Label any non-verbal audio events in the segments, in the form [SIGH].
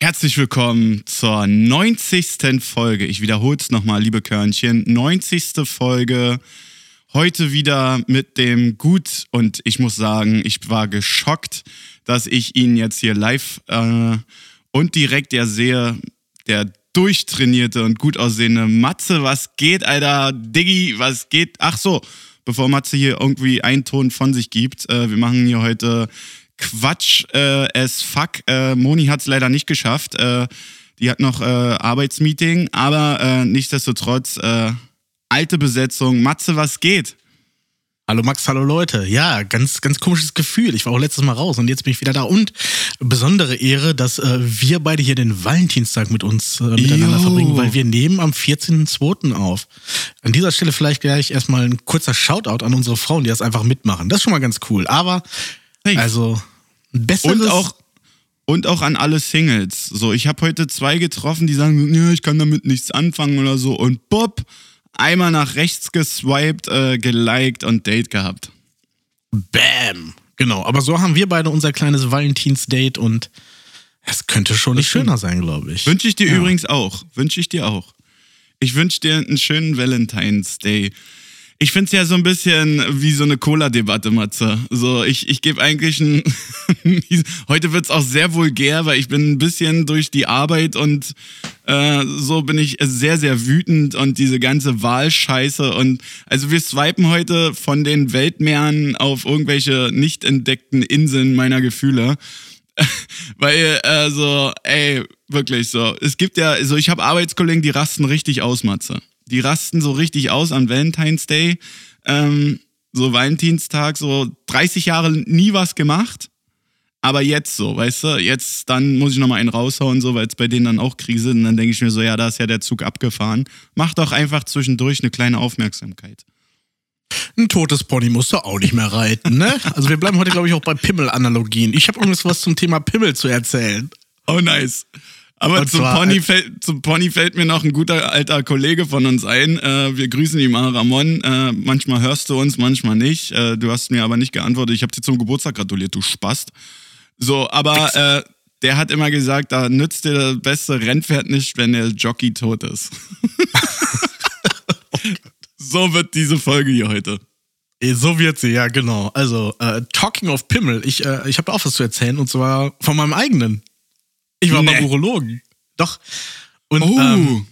Herzlich willkommen zur 90. Folge. Ich wiederhole es nochmal, liebe Körnchen. 90. Folge. Heute wieder mit dem Gut und ich muss sagen, ich war geschockt, dass ich ihn jetzt hier live äh, und direkt ja sehe, der durchtrainierte und gut aussehende Matze. Was geht, Alter? Diggi, was geht? Ach so, bevor Matze hier irgendwie einen Ton von sich gibt, äh, wir machen hier heute Quatsch äh, as fuck. Äh, Moni hat es leider nicht geschafft. Äh, die hat noch äh, Arbeitsmeeting, aber äh, nichtsdestotrotz äh, alte Besetzung. Matze, was geht? Hallo Max, hallo Leute. Ja, ganz, ganz komisches Gefühl. Ich war auch letztes Mal raus und jetzt bin ich wieder da. Und besondere Ehre, dass äh, wir beide hier den Valentinstag mit uns äh, miteinander Jo. verbringen, weil wir nehmen am 14.02. auf. An dieser Stelle vielleicht gleich erstmal ein kurzer Shoutout an unsere Frauen, die das einfach mitmachen. Das ist schon mal ganz cool. Aber, Hey. also, besseres... Und auch, und auch an alle Singles. So, ich habe heute zwei getroffen, die sagen, ja, ich kann damit nichts anfangen oder so. Und Bob, einmal nach rechts geswiped, äh, geliked und Date gehabt. Bam! Genau, aber so haben wir beide unser kleines Valentinsdate und es könnte schon nicht stimmt. schöner sein, glaube ich. Wünsche ich dir Ja. übrigens auch. Wünsche ich dir auch. Ich wünsche dir einen schönen Valentine's Day. Ich finde es ja so ein bisschen wie so eine Cola-Debatte, Matze. So, ich, ich gebe eigentlich ein. [LAUGHS] Heute wird es auch sehr vulgär, weil ich bin ein bisschen durch die Arbeit und äh, so bin ich sehr, sehr wütend und diese ganze Wahlscheiße. Und also wir swipen heute von den Weltmeeren auf irgendwelche nicht entdeckten Inseln meiner Gefühle. [LAUGHS] Weil, äh, so, ey, wirklich so. Es gibt ja, so ich habe Arbeitskollegen, die rasten richtig aus, Matze. Die rasten so richtig aus an Valentine's Day. Ähm, so Valentinstag, so 30 Jahre nie was gemacht. Aber jetzt so, weißt du, jetzt dann muss ich nochmal einen raushauen, so, weil es bei denen dann auch Krise ist. Und dann denke ich mir so, ja, da ist ja der Zug abgefahren. Mach doch einfach zwischendurch eine kleine Aufmerksamkeit. Ein totes Pony musst du auch nicht mehr reiten, ne? [LAUGHS] Also wir bleiben heute, glaube ich, auch bei Pimmel-Analogien. Ich habe übrigens was zum Thema Pimmel zu erzählen. Oh, nice. Aber zum Pony, fällt, zum Pony fällt mir noch ein guter alter Kollege von uns ein. Äh, wir grüßen ihn mal, Ramon. Äh, manchmal hörst du uns, manchmal nicht. Äh, du hast mir aber nicht geantwortet. Ich habe dir zum Geburtstag gratuliert, du Spast. So, aber äh, der hat immer gesagt, da nützt dir das beste Rennpferd nicht, wenn der Jockey tot ist. [LAUGHS] so wird diese Folge hier heute. So wird sie, ja, genau. Also, äh, talking of Pimmel, ich, äh, ich habe auch was zu erzählen und zwar von meinem eigenen. Ich war Nee. beim Urologen. Doch. Und Oh. ähm,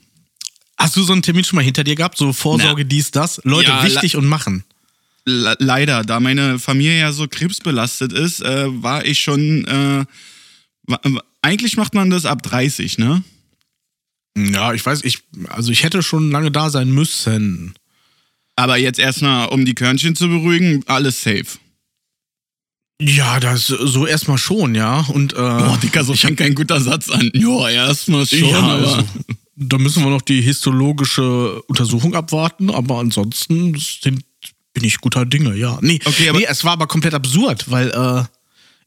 hast du so einen Termin schon mal hinter dir gehabt? So Vorsorge, Na. dies, das? Leute, Ja, wichtig und machen. Le- leider, da meine Familie ja so krebsbelastet ist, äh, war ich schon. Äh, wa- wa- eigentlich macht man das ab 30, ne? Ja, ich weiß, ich, also ich hätte schon lange da sein müssen. Aber jetzt erstmal, um die Körnchen zu beruhigen, alles safe. Ja, das so erstmal schon, ja. Und äh, Boah, Dicker, so fängt kein guter Satz an. Ja, erstmal schon, ja, aber. also, da müssen wir noch die histologische Untersuchung abwarten, aber ansonsten sind, bin ich guter Dinge, ja. Nee, Okay, aber- nee es war aber komplett absurd, weil äh,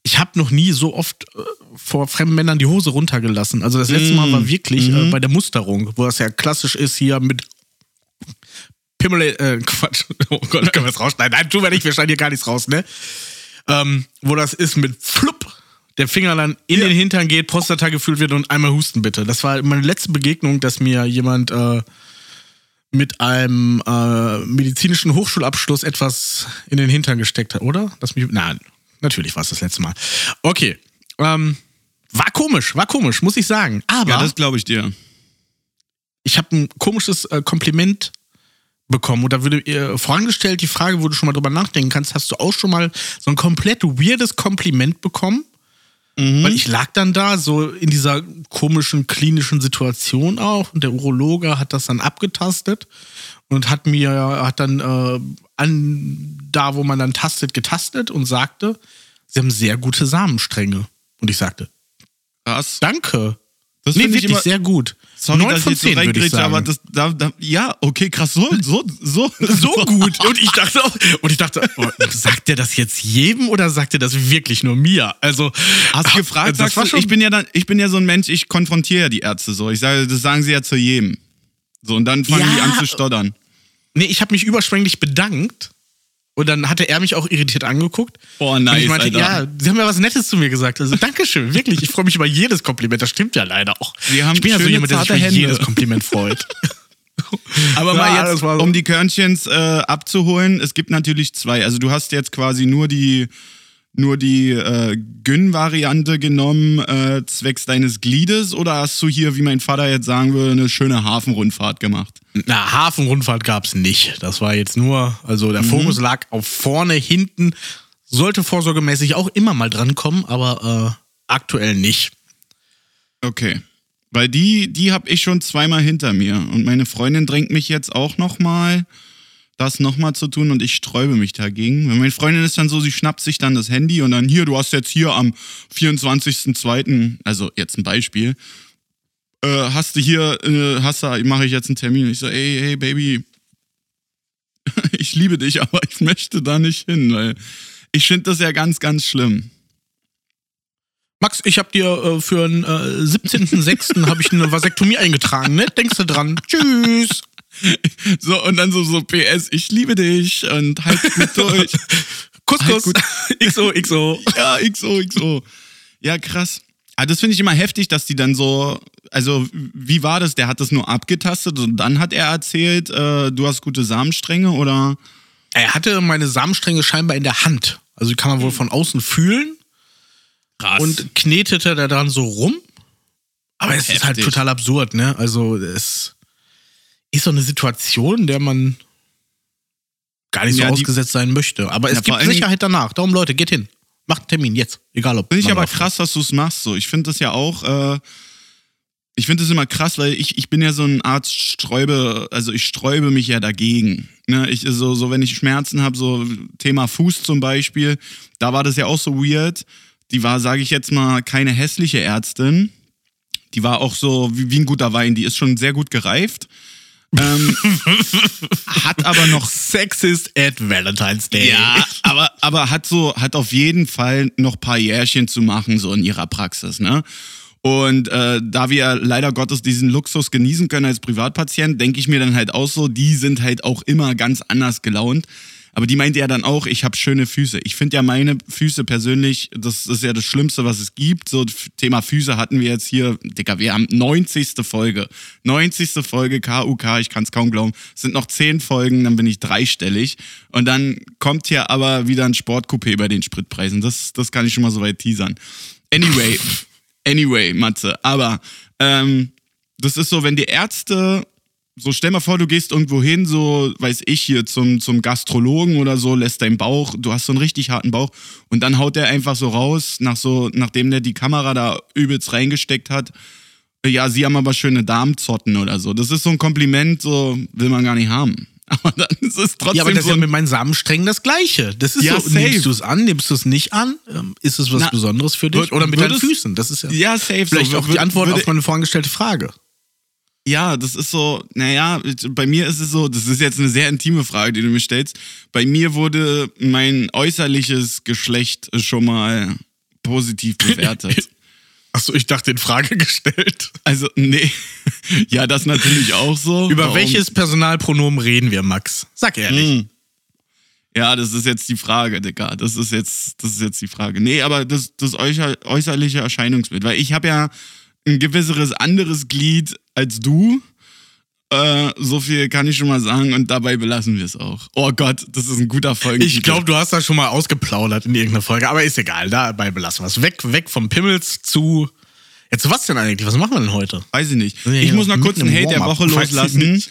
ich habe noch nie so oft äh, vor fremden Männern die Hose runtergelassen. Also das letzte Mal war wirklich Mhm. äh, bei der Musterung, wo das ja klassisch ist hier mit Pimmel, äh, Quatsch, [LAUGHS] oh Gott, können wir das rausschneiden? Nein, tun wir nicht, wir schneiden hier gar nichts raus, ne? Ähm, wo das ist mit Flupp, der Finger dann in Ja. den Hintern geht, Prostata gefüllt wird und einmal husten bitte. Das war meine letzte Begegnung, dass mir jemand äh, mit einem äh, medizinischen Hochschulabschluss etwas in den Hintern gesteckt hat, oder? Dass mich, nein, natürlich war es das letzte Mal. Okay, ähm, war komisch, war komisch, muss ich sagen. Aber Ja, das glaube ich dir. ich habe ein komisches äh, Kompliment bekommen. Und da würde äh, vorangestellt die Frage, wo du schon mal drüber nachdenken kannst, hast du auch schon mal so ein komplett weirdes Kompliment bekommen? Weil ich lag dann da so in dieser komischen klinischen Situation auch und der Urologe hat das dann abgetastet und hat mir, hat dann äh, an da, wo man dann tastet, getastet und sagte, sie haben sehr gute Samenstränge. Und ich sagte, Krass. danke. Das Nee, find ich immer- sehr gut. Sorry, Neun dass von ich jetzt so zehn, würde ich reingrätsche, sagen. aber das, da, da, ja, okay, krass, so, so, so, [LAUGHS] so gut. [LAUGHS] Und ich dachte auch, und ich dachte, oh, sagt der das jetzt jedem oder sagt er das wirklich nur mir? Also, Hast du gefragt, das sagst du, schon, ich bin ja dann, ich bin ja so ein Mensch, ich konfrontiere ja die Ärzte so. Ich sage, das sagen sie ja zu jedem. So, und dann fangen Ja. die an zu stottern. Nee, ich habe mich überschwänglich bedankt. Und dann hatte er mich auch irritiert angeguckt. Oh, Und nice, ich meinte, Alter. ja, sie haben ja was Nettes zu mir gesagt. Also, Dankeschön, [LAUGHS] wirklich. Ich freue mich über jedes Kompliment. Das stimmt ja leider auch. Sie haben ich bin ja so jemand, der sich über Hände. jedes Kompliment freut. [LAUGHS] Aber Ja, mal das jetzt, so. um die Körnchens äh, abzuholen, es gibt natürlich zwei. Also du hast jetzt quasi nur die, nur die äh, Gyn-Variante genommen, äh, zwecks deines Gliedes, oder hast du hier, wie mein Vater jetzt sagen würde, eine schöne Hafenrundfahrt gemacht? Na, Hafenrundfahrt gab es nicht. Das war jetzt nur, also der Fokus lag auf vorne, hinten. Sollte vorsorgemäßig auch immer mal drankommen, aber äh, aktuell nicht. Okay. Weil die, die habe ich schon zweimal hinter mir. Und meine Freundin drängt mich jetzt auch nochmal, das nochmal zu tun und ich sträube mich dagegen. Weil meine Freundin ist dann so, sie schnappt sich dann das Handy und dann hier, du hast jetzt hier am 24.02., also jetzt ein Beispiel, äh, hast du hier, äh, hast du, mache ich jetzt einen Termin. Und ich so, ey, hey, Baby, [LAUGHS] ich liebe dich, aber ich möchte da nicht hin, weil ich finde das ja ganz, ganz schlimm. Max, ich habe dir äh, für den äh, 17.06. habe ich eine Vasektomie eingetragen, ne? Denkst du dran? Tschüss. [LAUGHS] So, und dann so, so PS, ich liebe dich und halt gut durch. [LAUGHS] Kuss, Halt Kuss. [LAUGHS] XO, XO. ja, XO, XO. Ja, krass. Aber das finde ich immer heftig, dass die dann so, also wie war das? Der hat das nur abgetastet und dann hat er erzählt, äh, du hast gute Samenstränge oder? Er hatte meine Samenstränge scheinbar in der Hand. Also die kann man wohl von außen fühlen Krass. und knetete da dann so rum. Aber es ist halt Heftig. total absurd, ne? Also es ist so eine Situation, in der man gar nicht so Ja, die- ausgesetzt sein möchte. Aber es Ja, gibt Sicherheit danach. Darum, Leute, geht hin. Macht einen Termin jetzt. Egal ob. Finde ich aber krass, dass du es machst. So, ich finde das ja auch. Äh, ich finde das immer krass, weil ich, ich bin ja so ein Art Sträube, also ich sträube mich ja dagegen. Ne? Ich, so, so, wenn ich Schmerzen habe, so Thema Fuß zum Beispiel, da war das ja auch so weird. Die war, sage ich jetzt mal, keine hässliche Ärztin. Die war auch so wie, wie ein guter Wein. Die ist schon sehr gut gereift. Ähm, [LAUGHS] hat aber noch Sexist at Valentine's Day. ja, aber, aber hat so, hat auf jeden Fall noch ein paar Jährchen zu machen, so in ihrer Praxis, ne? Und äh, da wir leider Gottes diesen Luxus genießen können als Privatpatient, denke ich mir dann halt auch so, die sind halt auch immer ganz anders gelaunt. Aber die meinte ja dann auch, ich habe schöne Füße. Ich finde ja meine Füße persönlich, das ist ja das Schlimmste, was es gibt. So Thema Füße hatten wir jetzt hier, Digga, wir haben 90. Folge. 90. Folge KUK, ich kann es kaum glauben. Es sind noch 10 Folgen, dann bin ich dreistellig. Und dann kommt hier aber wieder ein Sportcoupé bei den Spritpreisen. Das, das kann ich schon mal so weit teasern. Anyway, [LAUGHS] anyway, Matze. Aber ähm, das ist so, wenn die Ärzte so stell mal vor, du gehst irgendwo hin, so weiß ich hier zum, zum Gastrologen oder so, lässt deinen Bauch, du hast so einen richtig harten Bauch und dann haut der einfach so raus, nach so, nachdem der die Kamera da übelst reingesteckt hat. Ja, sie haben aber schöne Darmzotten oder so. Das ist so ein Kompliment, so will man gar nicht haben. [LAUGHS] Aber dann ist es trotzdem Ja, aber das ist so ja ein, mit meinen Samensträngen das Gleiche. Das ist Ja, so, safe. nimmst du es an, nimmst du es nicht an? Ähm, Ist es was Na, Besonderes für dich? würd- Oder mit deinen Füßen? Das ist ja, ja, safe. vielleicht so, auch die Würde- Antwort auf meine vorangestellte Frage. Ja, das ist so, naja, bei mir ist es so, das ist jetzt eine sehr intime Frage, die du mir stellst. Bei mir wurde mein äußerliches Geschlecht schon mal positiv bewertet. [LAUGHS] Achso, ich dachte in Frage gestellt. also, nee, [LAUGHS] ja, das natürlich auch so. Über Warum? welches Personalpronomen reden wir, Max? Sag ehrlich. Hm. Ja, das ist jetzt die Frage, Digga. Das ist jetzt, das ist jetzt die Frage. Nee, aber das, das äußer, äußerliche Erscheinungsbild, weil ich habe ja ein gewisseres anderes Glied als du. Äh, so viel kann ich schon mal sagen und dabei belassen wir es auch. Oh Gott, das ist ein guter Folge. Ich glaube, du hast das schon mal ausgeplaudert in irgendeiner Folge, aber ist egal, dabei belassen wir es. Weg, weg vom Pimmels zu. Jetzt was denn eigentlich? Was machen wir denn heute? Weiß ich nicht. Ja, Ich ja, muss noch kurz einen Hate der Woche loslassen.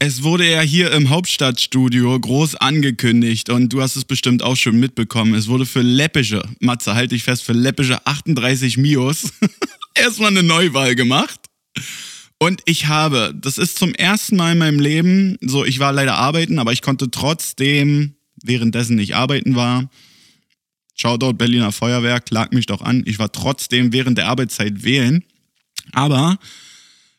Es wurde ja hier im Hauptstadtstudio groß angekündigt und du hast es bestimmt auch schon mitbekommen. Es wurde für läppische, Matze, halte ich fest, für läppische 38 Mios [LAUGHS] erstmal eine Neuwahl gemacht. Und ich habe, das ist zum ersten Mal in meinem Leben, so ich war leider arbeiten, aber ich konnte trotzdem, währenddessen ich arbeiten war, Shoutout Berliner Feuerwehr, klag mich doch an, ich war trotzdem während der Arbeitszeit wählen. Aber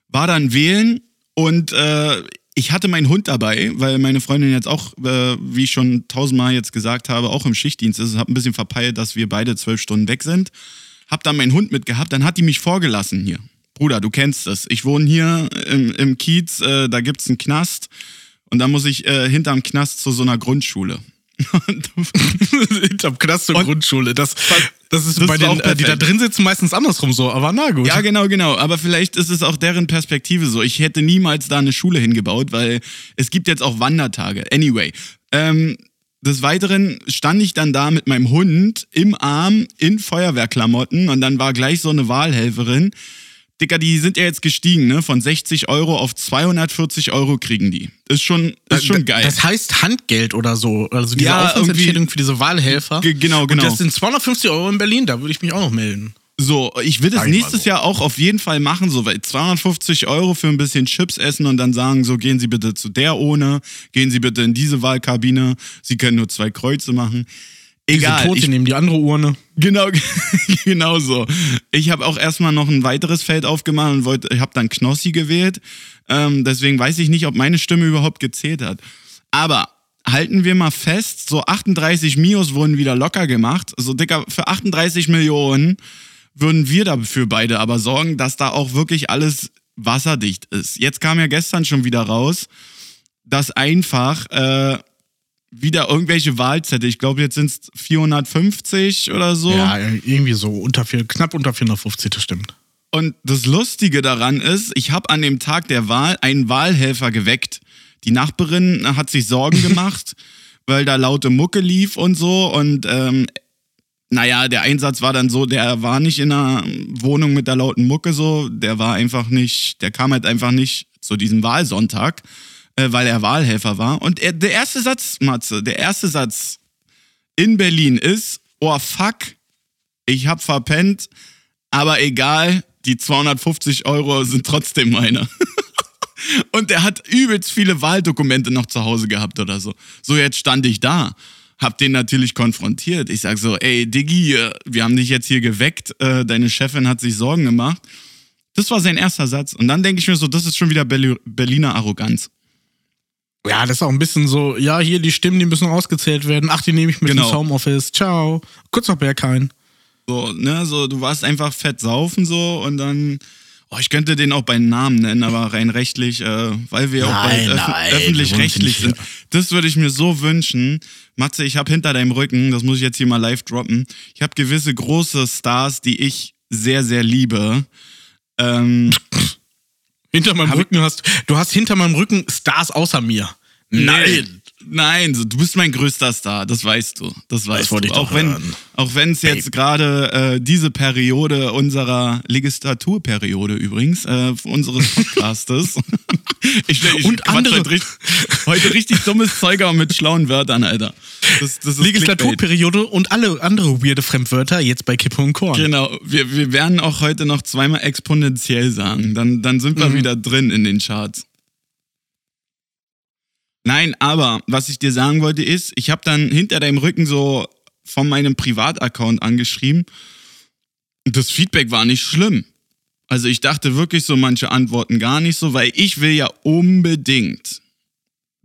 war dann wählen und äh, ich hatte meinen Hund dabei, weil meine Freundin jetzt auch, äh, wie ich schon tausendmal jetzt gesagt habe, auch im Schichtdienst ist. Hab ein bisschen verpeilt, dass wir beide zwölf Stunden weg sind. Hab dann meinen Hund mitgehabt, dann hat die mich vorgelassen hier. Bruder, du kennst es. Ich wohne hier im, im Kiez, äh, da gibt's einen Knast und da muss ich äh, hinterm Knast zu so einer Grundschule. [LAUGHS] Hinterm Knast zur Und- Grundschule. Das, das ist Das bei ist den, äh, die da drin sitzen, meistens andersrum so. Aber na gut. Ja, genau, genau. Aber vielleicht ist es auch deren Perspektive so. Ich hätte niemals da eine Schule hingebaut, weil es gibt jetzt auch Wandertage. Anyway. Ähm, des Weiteren stand ich dann da mit meinem Hund im Arm in Feuerwehrklamotten und dann war gleich so eine Wahlhelferin. Dicker, die sind ja jetzt gestiegen, ne? Von 60 Euro auf 240 Euro kriegen die. Ist schon, ist schon geil. Das heißt Handgeld oder so. Also diese Ja, Aufwandsentschädigung für diese Wahlhelfer. Ge- genau, genau. Und das sind 250 Euro in Berlin, da würde ich mich auch noch melden. So, ich will das Sag nächstes so. Jahr auch auf jeden Fall machen, so, weil 250 Euro für ein bisschen Chips essen und dann sagen, so, gehen Sie bitte zu der ohne, gehen Sie bitte in diese Wahlkabine, Sie können nur zwei Kreuze machen. Egal. Diese Tote ich, nehmen die andere Urne. genau, [LAUGHS] genau so. Ich habe auch erstmal noch ein weiteres Feld aufgemacht und wollte, ich habe dann Knossi gewählt. Ähm, deswegen weiß ich nicht, ob meine Stimme überhaupt gezählt hat. Aber halten wir mal fest, so 38 Mios wurden wieder locker gemacht. So, Dicker, für 38 Millionen würden wir dafür beide aber sorgen, dass da auch wirklich alles wasserdicht ist. Jetzt kam ja gestern schon wieder raus, dass einfach äh, wieder irgendwelche Wahlzettel, ich glaube jetzt sind es 450 oder so. Ja, irgendwie so unter vier, knapp unter 450, das stimmt. Und das Lustige daran ist, ich habe an dem Tag der Wahl einen Wahlhelfer geweckt. Die Nachbarin hat sich Sorgen [LAUGHS] gemacht, weil da laute Mucke lief und so. Und ähm, naja, der Einsatz war dann so, der war nicht in einer Wohnung mit der lauten Mucke so. Der war einfach nicht, der kam halt einfach nicht zu diesem Wahlsonntag, äh, weil er Wahlhelfer war. Und er, der erste Satz, Matze, der erste Satz in Berlin ist, oh fuck, ich hab verpennt, aber egal, die 250 Euro sind trotzdem meine. [LAUGHS] Und der hat übelst viele Wahldokumente noch zu Hause gehabt oder so. So, jetzt stand ich da. Hab den natürlich konfrontiert. Ich sag so, ey, Diggi, äh, wir haben dich jetzt hier geweckt. Äh, deine Chefin hat sich Sorgen gemacht. Das war sein erster Satz. Und dann denke ich mir so, das ist schon wieder Berli- Berliner Arroganz. Ja, das ist auch ein bisschen so, ja, hier die Stimmen, die müssen ausgezählt werden. Ach, die nehme ich mit Genau. ins Homeoffice. Ciao. Kurz noch Berghain. So, ne, so, du warst einfach fett saufen so und dann. Oh, ich könnte den auch beim Namen nennen, aber rein rechtlich, äh, weil wir auch Nein, bald öff nein, öffentlich-rechtlich sind. Das würde ich mir so wünschen. Matze, ich habe hinter deinem Rücken, das muss ich jetzt hier mal live droppen, ich habe gewisse große Stars, die ich sehr, sehr liebe. Ähm, [LAUGHS] Hinter meinem Hab Rücken hast du hast hinter meinem Rücken Stars außer mir. Nein. Nein, du bist mein größter Star, das weißt du. Das weißt wollte du. auch wenn hören. auch wenn es jetzt gerade äh, diese Periode unserer Legislaturperiode übrigens äh, unseres Podcastes. [LAUGHS] ich, ich Und andere- heute, richtig, [LAUGHS] heute richtig dummes Zeug aber mit schlauen Wörtern, Alter. Das, das. Legislaturperiode und alle andere weirde Fremdwörter jetzt bei Kippe und Korn. Genau, wir, wir werden auch heute noch zweimal exponentiell sagen. Dann, dann sind Mhm. wir wieder drin in den Charts. Nein, aber was ich dir sagen wollte ist, ich habe dann hinter deinem Rücken so von meinem Privataccount angeschrieben. Das Feedback war nicht schlimm. Also ich dachte wirklich so manche Antworten gar nicht so, weil ich will ja unbedingt,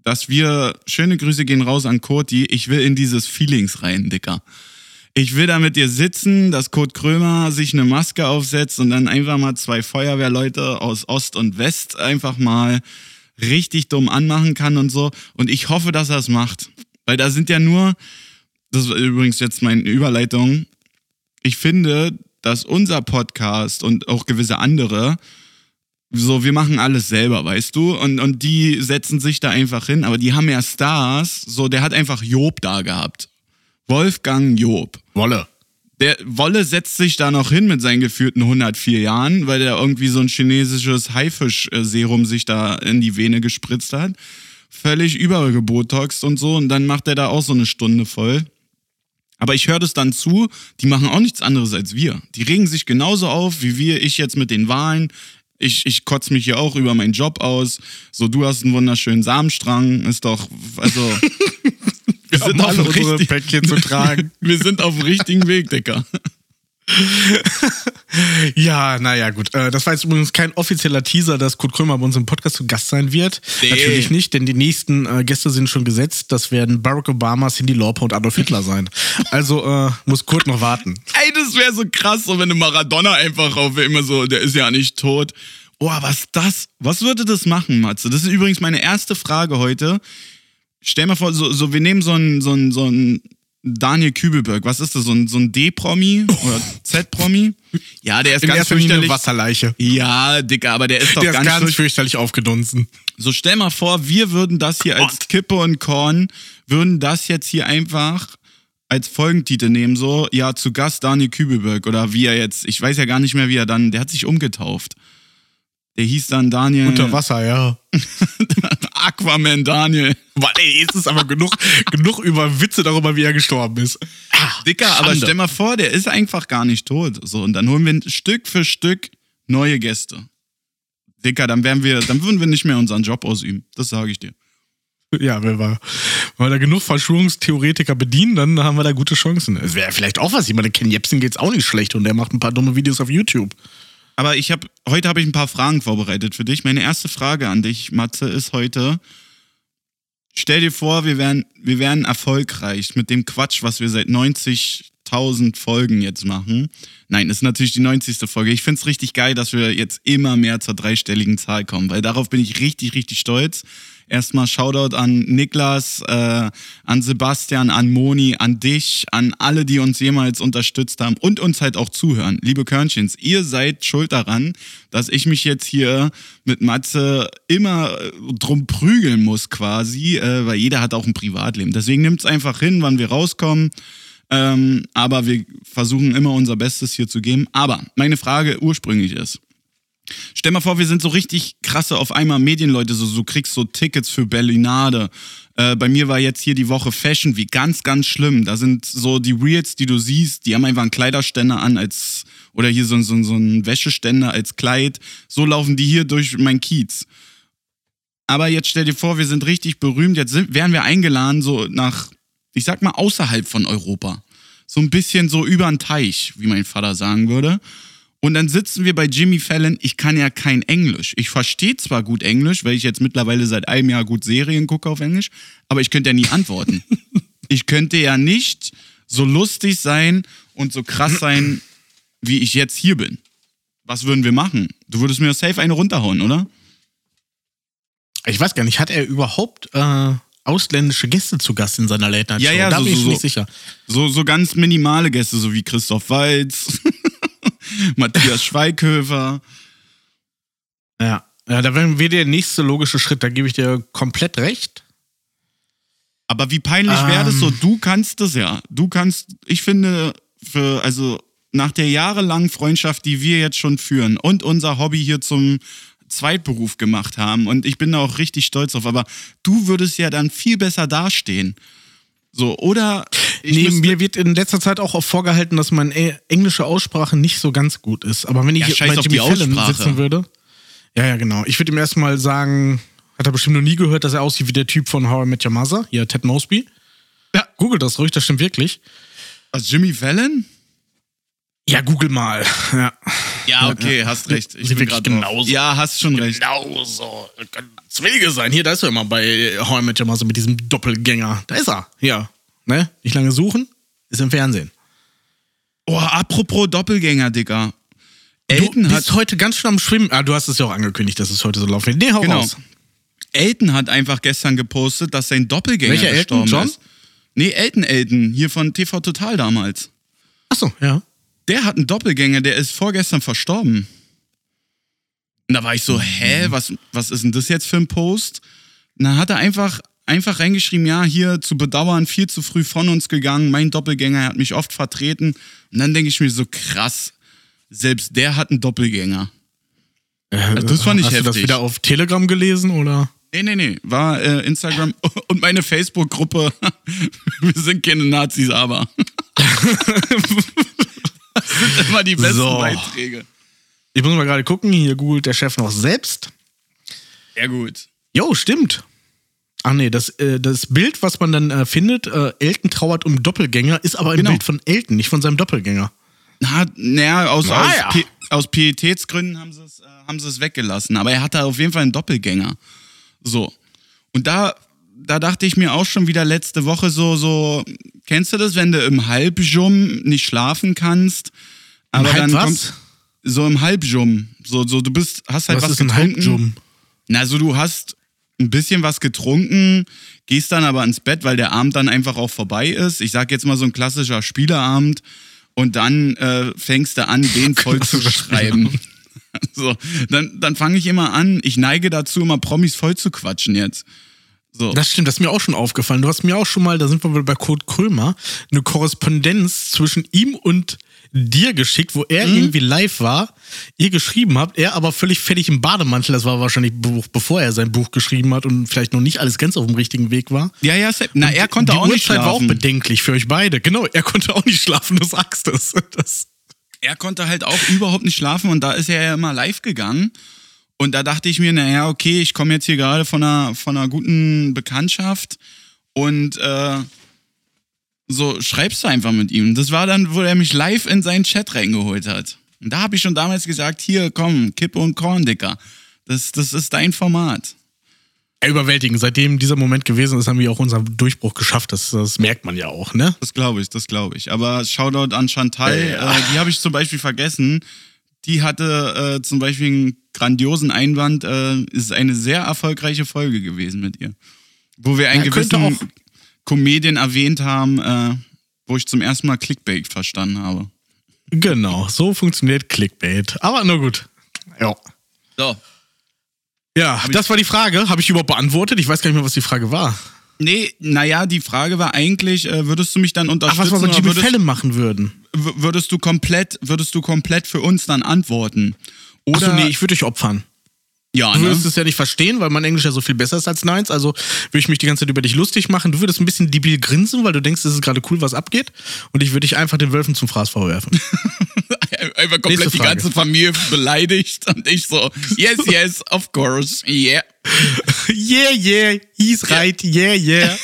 dass wir, schöne Grüße gehen raus an Kurti, ich will in dieses Feelings rein, Dicker. Ich will da mit dir sitzen, dass Kurt Krömer sich eine Maske aufsetzt und dann einfach mal zwei Feuerwehrleute aus Ost und West einfach mal richtig dumm anmachen kann und so. Und ich hoffe, dass er es macht. Weil da sind ja nur, das ist übrigens jetzt meine Überleitung, ich finde, dass unser Podcast und auch gewisse andere, so, wir machen alles selber, weißt du? Und, und die setzen sich da einfach hin, aber die haben ja Stars, so, der hat einfach Job da gehabt. Wolfgang Job. Wolle. Der Wolle setzt sich da noch hin mit seinen geführten 104 Jahren, weil der irgendwie so ein chinesisches Haifisch-Serum sich da in die Vene gespritzt hat. Völlig übergebotoxt und so. Und dann macht er da auch so eine Stunde voll. Aber ich höre das dann zu, die machen auch nichts anderes als wir. Die regen sich genauso auf wie wir, ich jetzt mit den Wahlen. Ich, ich kotze mich hier auch über meinen Job aus. So, du hast einen wunderschönen Samenstrang. Ist doch, also. [LAUGHS] wir [LAUGHS] wir sind auf dem richtigen Weg, Dicker. [LAUGHS] Ja, naja, gut. Äh, das war jetzt übrigens kein offizieller Teaser, dass Kurt Krömer bei uns im Podcast zu Gast sein wird. Nee. Natürlich nicht, denn die nächsten äh, Gäste sind schon gesetzt. Das werden Barack Obama, Cindy Lauper und Adolf Hitler sein. Also äh, muss Kurt noch warten. Ey, das wäre so krass, so wenn du Maradona einfach auf immer so, der ist ja nicht tot. Oh, was das? Was würde das machen, Matze? Das ist übrigens meine erste Frage heute. Stell mal vor, so, so wir nehmen so einen so einen- so einen Daniel Kübelberg. Was ist das? So ein, so ein D-Promi oder [LAUGHS] Z-Promi? Ja, der ist In ganz Linie fürchterlich. Wasserleiche. Ja, Dicker, aber der ist doch Der ist ganz, ganz fürchterlich. fürchterlich aufgedunsen. So stell mal vor, wir würden das hier als. Kippe und Korn, würden das jetzt hier einfach als Folgentitel nehmen, so, ja, zu Gast Daniel Kübelberg oder wie er jetzt, ich weiß ja gar nicht mehr, wie er dann, der hat sich umgetauft. Der hieß dann Daniel. Unter Wasser, ja. [LAUGHS] Aquaman Daniel. Mann, ey, jetzt ist aber genug, [LAUGHS] genug über Witze darüber, wie er gestorben ist. Dicker, aber Schande. stell mal vor, der ist einfach gar nicht tot. So, und dann holen wir Stück für Stück neue Gäste. Dicker, dann wären wir, dann würden wir nicht mehr unseren Job ausüben. Das sage ich dir. Ja, wenn wir, wenn wir da genug Verschwörungstheoretiker bedienen, dann haben wir da gute Chancen. Es wäre vielleicht auch was. Ich meine, Ken Jebsen geht's auch nicht schlecht und der macht ein paar dumme Videos auf YouTube. Aber ich habe heute habe ich ein paar Fragen vorbereitet für dich. Meine erste Frage an dich, Matze, ist heute: Stell dir vor, wir wären wir wären erfolgreich mit dem Quatsch, was wir seit 90.000 Folgen jetzt machen. Nein, ist natürlich die 90. Folge. Ich find's richtig geil, dass wir jetzt immer mehr zur dreistelligen Zahl kommen, weil darauf bin ich richtig richtig stolz. Erstmal Shoutout an Niklas, äh, an Sebastian, an Moni, an dich, an alle, die uns jemals unterstützt haben und uns halt auch zuhören. Liebe Körnchens, ihr seid schuld daran, dass ich mich jetzt hier mit Matze immer äh, drum prügeln muss quasi, äh, weil jeder hat auch ein Privatleben. Deswegen nimmt's einfach hin, wann wir rauskommen. Ähm, aber wir versuchen immer unser Bestes hier zu geben. Aber meine Frage ursprünglich ist, Stell mal vor, wir sind so richtig krasse auf einmal Medienleute, so so kriegst so Tickets für Berlinade. Äh, bei mir war jetzt hier die Woche Fashion Week, ganz, ganz schlimm. Da sind so die Reels, die du siehst, die haben einfach einen Kleiderständer an als, oder hier so, so, so einen Wäscheständer als Kleid. So laufen die hier durch mein Kiez. Aber jetzt stell dir vor, wir sind richtig berühmt. Jetzt sind, werden wir eingeladen, so nach, ich sag mal, außerhalb von Europa. So ein bisschen so über den Teich, wie mein Vater sagen würde. Und dann sitzen wir bei Jimmy Fallon. Ich kann ja kein Englisch. Ich verstehe zwar gut Englisch, weil ich jetzt mittlerweile seit einem Jahr gut Serien gucke auf Englisch, aber ich könnte ja nie antworten. [LAUGHS] ich könnte ja nicht so lustig sein und so krass sein, wie ich jetzt hier bin. Was würden wir machen? Du würdest mir safe eine runterhauen, oder? Ich weiß gar nicht, hat er überhaupt äh, ausländische Gäste zu Gast in seiner Late Night Show? Ja, ja, da so- bin ich so- nicht sicher. So, so ganz minimale Gäste, so wie Christoph Walz, [LAUGHS] Matthias Schweighöfer. Ja. ja, da wäre wär der nächste logische Schritt, da gebe ich dir komplett recht. Aber wie peinlich wäre das so? Ähm. Du kannst das ja. Du kannst, ich finde, für, also nach der jahrelangen Freundschaft, die wir jetzt schon führen und unser Hobby hier zum Zweitberuf gemacht haben, und ich bin da auch richtig stolz drauf, aber du würdest ja dann viel besser dastehen. So, oder müsste- mir wird in letzter Zeit auch oft vorgehalten, dass meine äh, englische Aussprache nicht so ganz gut ist. Aber wenn ich Ja, bei Jimmy Fallon sitzen würde. Ja, ja, genau. Ich würde ihm erstmal sagen, hat er bestimmt noch nie gehört, dass er aussieht wie der Typ von How I Met Your Mother, hier Ted Mosby. Ja, google das ruhig, das stimmt wirklich. Was, Jimmy Fallon? Ja, google mal. Ja. Ja, okay, hast recht. Ich Sieht bin wirklich genauso. Ja, hast schon recht. Genauso. Kann Zwillinge sein. Hier, da ist er immer bei How I Met Your Mother mit diesem Doppelgänger. Da ist er. Ja. Ne? Nicht lange suchen, ist im Fernsehen. Oh, apropos Doppelgänger, Digga. Du Elton hat bist heute ganz schön am Schwimmen. Ah, du hast es ja auch angekündigt, dass es heute so laufen wird. Nee, hau Genau. raus. Elton hat einfach gestern gepostet, dass sein Doppelgänger Welcher Elton? gestorben John? ist. Nee, Elton Elton, hier von TV Total damals. Achso, ja. Der hat einen Doppelgänger, der ist vorgestern verstorben. Und da war ich so, hä, was, was ist denn das jetzt für ein Post? Und dann hat er einfach, einfach reingeschrieben, ja, hier zu bedauern, viel zu früh von uns gegangen, mein Doppelgänger hat mich oft vertreten. Und dann denke ich mir so, krass, selbst der hat einen Doppelgänger. das fand ich Hast du das heftig. wieder auf Telegram gelesen oder? Nee, nee, nee. War äh, Instagram [LAUGHS] und meine Facebook-Gruppe. [LAUGHS] Wir sind keine Nazis, aber. [LAUGHS] das [LAUGHS] sind immer die besten So. Beiträge. Ich muss mal gerade gucken. Hier googelt der Chef noch selbst. Ja, gut. Jo, stimmt. Ach nee, das, äh, das Bild, was man dann äh, findet, äh, Elton trauert um Doppelgänger, ist aber ein Genau. Bild von Elton, nicht von seinem Doppelgänger. Na, naja, aus, Ah, aus ja. Aus Pietätsgründen haben sie es, äh, haben sie es weggelassen. Aber er hatte auf jeden Fall einen Doppelgänger. So. Und da, da dachte ich mir auch schon wieder letzte Woche so, so, kennst du das, wenn du im Halbjum nicht schlafen kannst? Aber Halb dann was? kommt so im Halbjum. So, so, du bist, hast halt was, Was ist ein getrunken. Halbjum? Na, also du hast ein bisschen was getrunken, gehst dann aber ins Bett, weil der Abend dann einfach auch vorbei ist. Ich sag jetzt mal so ein klassischer Spieleabend und dann äh, fängst du an, [LAUGHS] den voll zu schreiben. [LAUGHS] So, dann, dann fange ich immer an, ich neige dazu, immer Promis voll zu quatschen jetzt. So. Das stimmt, das ist mir auch schon aufgefallen. Du hast mir auch schon mal, da sind wir wieder bei Kurt Krömer, eine Korrespondenz zwischen ihm und dir geschickt, wo er irgendwie live war, ihr geschrieben habt, er aber völlig fertig im Bademantel, das war wahrscheinlich Buch, bevor er sein Buch geschrieben hat und vielleicht noch nicht alles ganz auf dem richtigen Weg war. ja, ja, na, er konnte die auch nicht Uhrzeit war auch schlafen. bedenklich für euch beide. Genau, er konnte auch nicht schlafen, du sagst es. [LAUGHS] Das. er konnte halt auch überhaupt nicht schlafen und da ist er ja immer live gegangen. Und da dachte ich mir, naja, okay, ich komme jetzt hier gerade von einer, von einer guten Bekanntschaft und äh, so schreibst du einfach mit ihm. Das war dann, wo er mich live in seinen Chat reingeholt hat. Und da habe ich schon damals gesagt, hier, komm, Kippe und Korn, Dicker. Das, das ist dein Format. Überwältigend. Seitdem dieser Moment gewesen ist, haben wir auch unseren Durchbruch geschafft. Das, das merkt man ja auch, ne? Das glaube ich, das glaube ich. Aber Shoutout an Chantal, Ja. äh, die habe ich zum Beispiel vergessen. Die hatte äh, zum Beispiel einen grandiosen Einwand. Äh, ist eine sehr erfolgreiche Folge gewesen mit ihr. Wo wir einen Ja, gewissen Comedian erwähnt haben, äh, wo ich zum ersten Mal Clickbait verstanden habe. Genau, so funktioniert Clickbait. Aber nur gut. Ja. So. Ja, das war die Frage. Habe ich überhaupt beantwortet? Ich weiß gar nicht mehr, was die Frage war. Nee, naja, die Frage war eigentlich, äh, würdest du mich dann Ach, unterstützen was wir mit Jimmy Fallon machen würden. würdest du komplett, würdest du komplett für uns dann antworten? Oder Achso, nee, ich würde dich opfern. ja, Du ne? würdest es ja nicht verstehen, weil mein Englisch ja so viel besser ist als deins. Also würde ich mich die ganze Zeit über dich lustig machen. Du würdest ein bisschen debil grinsen, weil du denkst, es ist gerade cool, was abgeht. Und ich würde dich einfach den Wölfen zum Fraß vorwerfen. [LAUGHS] [LAUGHS] Einfach komplett die ganze Familie beleidigt und ich so, yes, [LAUGHS] yes, of course, yeah. yeah, yeah, he's right, yeah, yeah.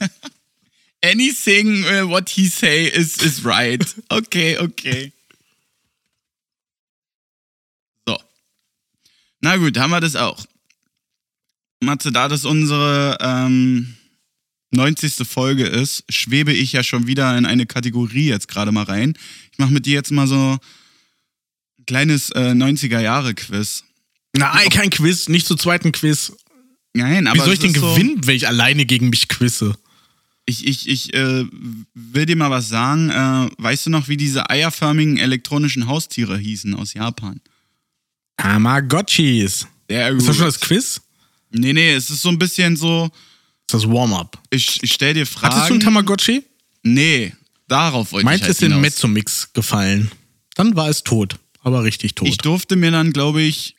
[LAUGHS] Anything uh, what he say is, is right. Okay, okay. So. Na gut, haben wir das auch. Matze, da das unsere ähm, 90. Folge ist, schwebe ich ja schon wieder in eine Kategorie jetzt gerade mal rein. Ich mache mit dir jetzt mal so ein kleines äh, 90er-Jahre-Quiz. Nein, kein Quiz, nicht zu zweiten Quiz. Nein, aber Wie soll ich denn ist so- gewinnen, wenn ich alleine gegen mich quizze? Ich, ich, ich äh, will dir mal was sagen. Äh, weißt du noch, wie diese eierförmigen elektronischen Haustiere hießen aus Japan? Tamagotchis. Sehr Ist das schon das Quiz? Nee, nee, es ist so ein bisschen so, Ist das Warm-up? ich, ich stell dir Fragen. Hattest du ein Tamagotchi? Nee, darauf wollte Meins ich halt ist in hinaus. Mezzomix gefallen. Dann war es tot. Aber richtig tot. Ich durfte mir dann, glaube ich,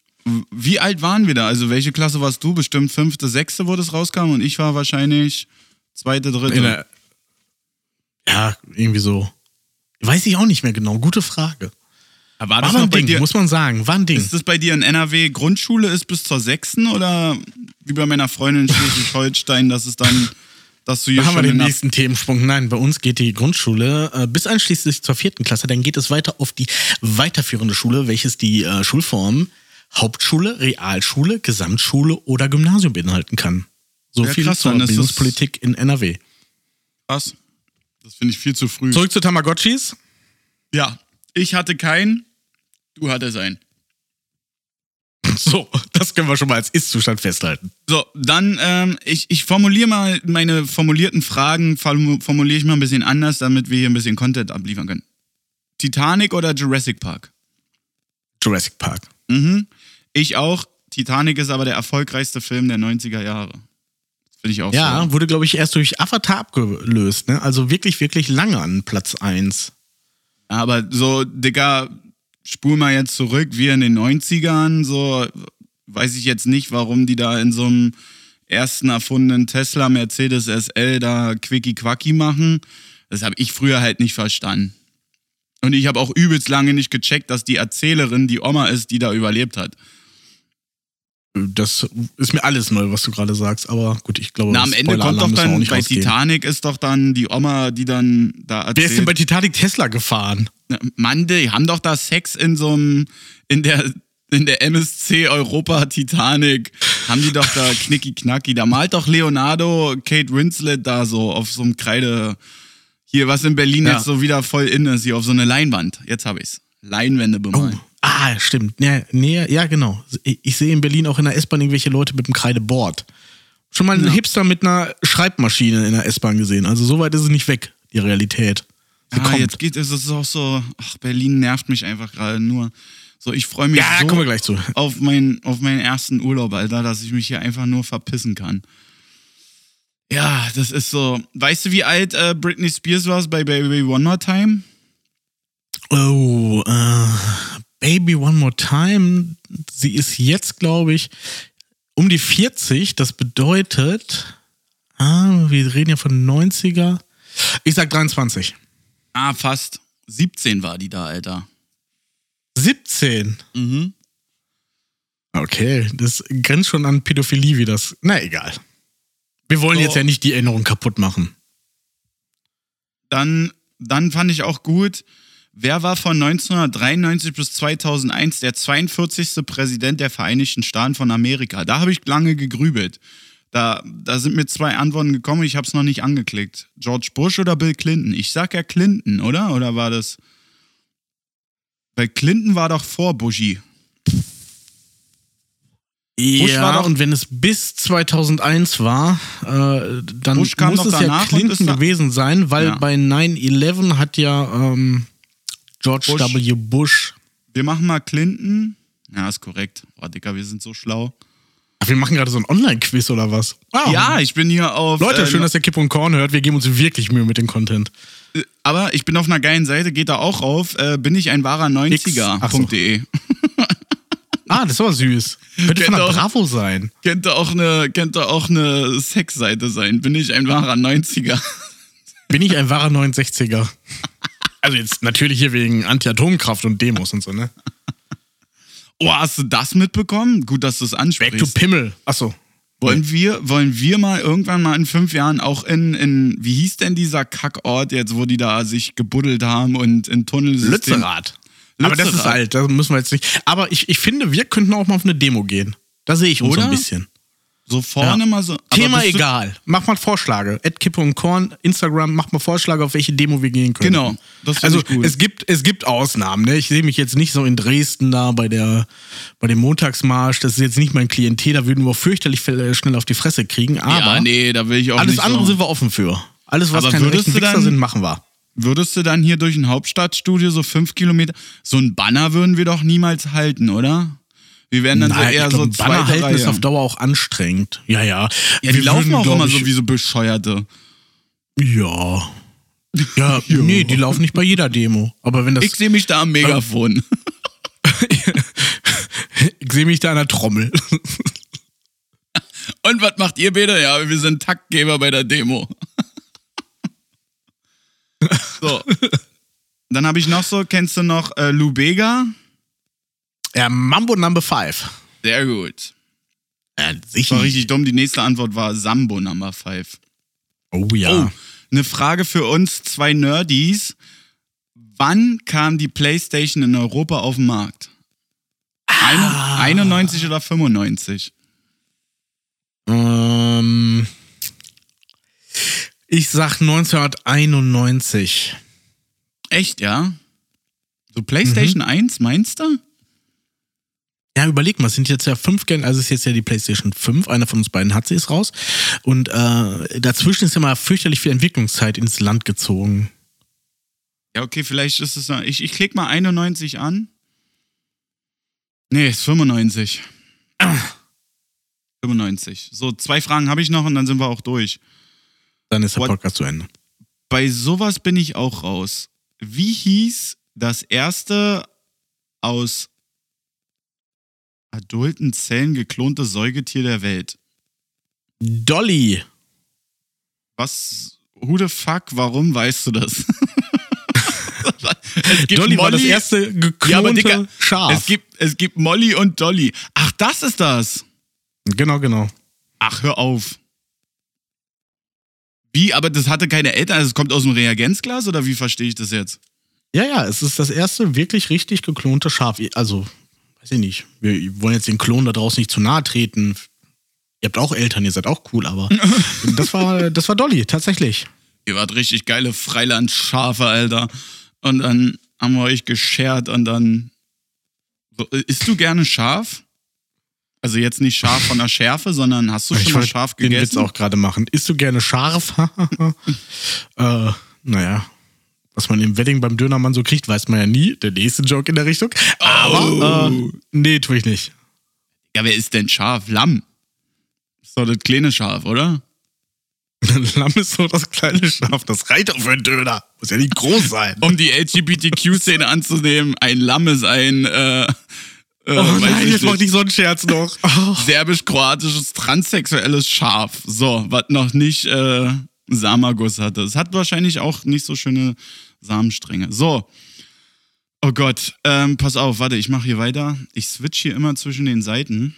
wie alt waren wir da? Also welche Klasse warst du? Bestimmt fünfte, sechste, wo das rauskam und ich war wahrscheinlich zweite, dritte. In der, ja, irgendwie so. Weiß ich auch nicht mehr genau. Gute Frage. war War das aber noch ein Ding, dir? muss man sagen. War ein Ding. Ist das bei dir in NRW Grundschule ist bis zur sechsten oder wie bei meiner Freundin in Schleswig-Holstein, dass es dann, dass du hier Da haben wir schon den nächsten Themensprung. Nein, bei uns geht die Grundschule äh, bis einschließlich zur vierten Klasse. Dann geht es weiter auf die weiterführende Schule, welches die äh, Schulform Hauptschule, Realschule, Gesamtschule oder Gymnasium beinhalten kann. So Ja, viel krass, zur Bildungspolitik in NRW. Was? Das finde ich viel zu früh. Zurück zu Tamagotchis. Ja, ich hatte keinen, du hattest einen. [LAUGHS] So, das können wir schon mal als Ist-Zustand festhalten. So, dann, ähm, ich, ich formuliere mal meine formulierten Fragen, formu- formuliere ich mal ein bisschen anders, damit wir hier ein bisschen Content abliefern können. Titanic oder Jurassic Park? Jurassic Park. Mhm. Ich auch. Titanic ist aber der erfolgreichste Film der 90er Jahre. Das finde ich auch Ja, so. wurde, glaube ich, erst durch Avatar abgelöst. Ne? Also wirklich, wirklich lange an Platz 1. Aber so, Digga, spul mal jetzt zurück, wir in den 90ern, so, weiß ich jetzt nicht, warum die da in so einem ersten erfundenen Tesla Mercedes SL da Quickie Quacki machen. Das habe ich früher halt nicht verstanden. Und ich habe auch übelst lange nicht gecheckt, dass die Erzählerin die Oma ist, die da überlebt hat. Das ist mir alles neu, was du gerade sagst. Aber gut, ich glaube, Na, am Ende kommt doch dann, bei rausgeben. Titanic ist doch dann die Oma, die dann da erzählt. Wer ist denn bei Titanic Tesla gefahren? Mann, die haben doch da Sex in so einem, in der, in der MSC Europa Titanic. Haben die doch da knicki knacki. Da malt doch Leonardo Kate Winslet da so auf so einem Kreide. Hier, was in Berlin Ja. jetzt so wieder voll in ist, hier auf so eine Leinwand. Jetzt habe ich's. Leinwände bemalen. Ah, stimmt. Ja, nee, ja, genau. Ich, ich sehe in Berlin auch in der S-Bahn irgendwelche Leute mit einem Kreideboard. Schon mal einen Hipster mit einer Schreibmaschine in der S-Bahn gesehen. Also so weit ist es nicht weg, die Realität. Sie Ah, jetzt geht es, ist auch so, ach, Berlin nervt mich einfach gerade nur. So, ich freue mich Ja, so kommen wir gleich zu. auf meinen, auf meinen ersten Urlaub, Alter, dass ich mich hier einfach nur verpissen kann. Ja, das ist so. Weißt du, wie alt äh, Britney Spears war bei Baby One More Time? Oh, äh, Baby One More Time. Sie ist jetzt, glaube ich, um die 40. Das bedeutet, ah, wir reden ja von 90er. Ich sag 23. Ah, fast. 17 war die da, Alter. 17. Mhm. Okay, das grenzt schon an Pädophilie, wie das. Na egal. Wir wollen So. jetzt ja nicht die Erinnerung kaputt machen. Dann, dann fand ich auch gut, wer war von 1993 bis 2001 der 42. Präsident der Vereinigten Staaten von Amerika? Da habe ich lange gegrübelt. Da, da sind mir zwei Antworten gekommen, ich habe es noch nicht angeklickt. George Bush oder Bill Clinton? Ich sag ja Clinton, oder? Oder war das... Weil Clinton war doch vor Bushy. Ja, war doch- und wenn es bis 2001 war, äh, dann Bush kam muss es ja Clinton gewesen sein, weil Ja. bei 9-11 hat ja ähm, George Bush. W. Bush. Wir machen mal Clinton. Ja, ist korrekt. Oh, Dicker, wir sind so schlau. Ach, wir machen gerade so ein Online-Quiz oder was? Wow. Ja, ich bin hier auf... Leute, äh, schön, dass ihr Kipp und Korn hört. Wir geben uns wirklich Mühe mit dem Content. Aber ich bin auf einer geilen Seite, geht da auch auf. Äh, bin ich ein wahrer Ach so. 90er.de. [LAUGHS] Ah, das ist aber süß. Könnte von der auch- Bravo sein. Könnte auch eine, könnte auch eine Sexseite sein. Bin ich ein wahrer 90er. [LAUGHS] Bin ich ein wahrer 69er? Also jetzt natürlich hier wegen Anti-Atomkraft und Demos und so, ne? Oh, hast du das mitbekommen? Gut, dass du es Back to ansprichst. Pimmel. Achso. Wollen wir, wollen wir mal irgendwann mal in fünf Jahren auch in, in wie hieß denn dieser Kackort jetzt, wo die da sich gebuddelt haben und in Tunnelsystem... Lützerath. Aber das ist alt, da müssen wir jetzt nicht. Aber ich, ich finde, wir könnten auch mal auf eine Demo gehen. Da sehe ich uns Oder? ein bisschen. So vorne Ja. mal so... Thema egal. Mach mal Vorschläge. Ed Kippe und Korn, Instagram, mach mal Vorschläge, auf welche Demo wir gehen können. Genau, Also ich gut. es gibt, es gibt Ausnahmen. Ne? Ich sehe mich jetzt nicht so in Dresden da bei der bei dem Montagsmarsch. Das ist jetzt nicht mein Klientel, da würden wir fürchterlich fel- schnell auf die Fresse kriegen. Aber Ja, nee, da will ich auch alles nicht andere so. sind wir offen für. Alles, was Aber keine würdest rechten du Wichser dann- sind, machen wir. Würdest du dann hier durch ein Hauptstadtstudio so fünf Kilometer, so ein Banner würden wir doch niemals halten, oder? Wir werden dann so Nein, eher ich so glaub, zweite Banner halten Reihe. ist auf Dauer auch anstrengend. Ja, ja. ja, die Wir laufen würden, auch glaub immer ich, so wie so Bescheuerte. Ja. Ja, [LAUGHS] nee, die laufen nicht bei jeder Demo. Aber wenn das. Ich sehe mich da am Megafon. [LAUGHS] ich sehe mich da an der Trommel. [LAUGHS] Und was macht ihr beide? Ja, wir sind Taktgeber bei der Demo. so. Dann habe ich noch so, kennst du noch äh, Lou Bega? Ja, Mambo Number 5. Sehr gut. Ja, sicher. war richtig dumm. Die nächste Antwort war Sambo Number 5. Oh ja. Oh, eine Frage für uns zwei Nerdies. Wann kam die PlayStation in Europa auf den Markt? Ah. 91 oder 95? Ähm, ich sag 1991. Echt, ja? So PlayStation Mhm. 1, meinst du? Ja, überleg mal, es sind jetzt ja fünf Gen, also es ist jetzt ja die PlayStation 5, einer von uns beiden hat sie ist raus. Und äh, dazwischen ist ja mal fürchterlich viel Entwicklungszeit ins Land gezogen. Ja, okay, vielleicht ist es. Ich, ich klicke mal 91 an. Nee, ist 95. 95. So, zwei Fragen habe ich noch und dann sind wir auch durch. Dann ist der What? Podcast zu Ende. Bei sowas bin ich auch raus. Wie hieß das erste aus adulten Zellen geklonte Säugetier der Welt? Dolly. Was? Who the fuck? Warum weißt du das? [LAUGHS] es gibt Dolly war das Molly- erste geklonte Ja, aber Dicker, Schaf. Es gibt, es gibt Molly und Dolly. Ach, das ist das. genau, genau. Ach, hör auf. Wie, aber das hatte keine Eltern, also es kommt aus dem Reagenzglas oder wie verstehe ich das jetzt? Ja, ja, es ist das erste wirklich richtig geklonte Schaf. Also, weiß ich nicht. Wir wollen jetzt den Klon da draußen nicht zu nahe treten. Ihr habt auch Eltern, ihr seid auch cool, aber [LAUGHS] das war, das war Dolly, tatsächlich. Ihr wart richtig geile Freilandschafe, Alter. Und dann haben wir euch geschert und dann. So, isst du gerne scharf? Also jetzt nicht scharf von der Schärfe, sondern hast du schon ich mal wollte scharf den gegessen? Witz auch gerade machen. Isst du gerne scharf? [LAUGHS] äh, naja. Was man im Wedding beim Dönermann so kriegt, weiß man ja nie. Der nächste Joke in der Richtung. Aber, Oh. äh, nee, tue ich nicht. Ja, wer ist denn scharf? Lamm. Ist doch das kleine Schaf, oder? [LAUGHS] Lamm ist so das kleine Schaf. Das reicht auf einen Döner. Muss ja nicht groß sein. Um die LGBTQ-Szene anzunehmen, ein Lamm ist ein äh, äh, Oh nein, jetzt mach nicht, ich so einen Scherz noch. [LAUGHS] Oh. serbisch-kroatisches transsexuelles Schaf. So, was noch nicht äh, Samaguss hatte. Es hat wahrscheinlich auch nicht so schöne Samenstränge. So. Oh Gott, ähm, pass auf, warte, ich mache hier weiter. Ich switch hier immer zwischen den Seiten.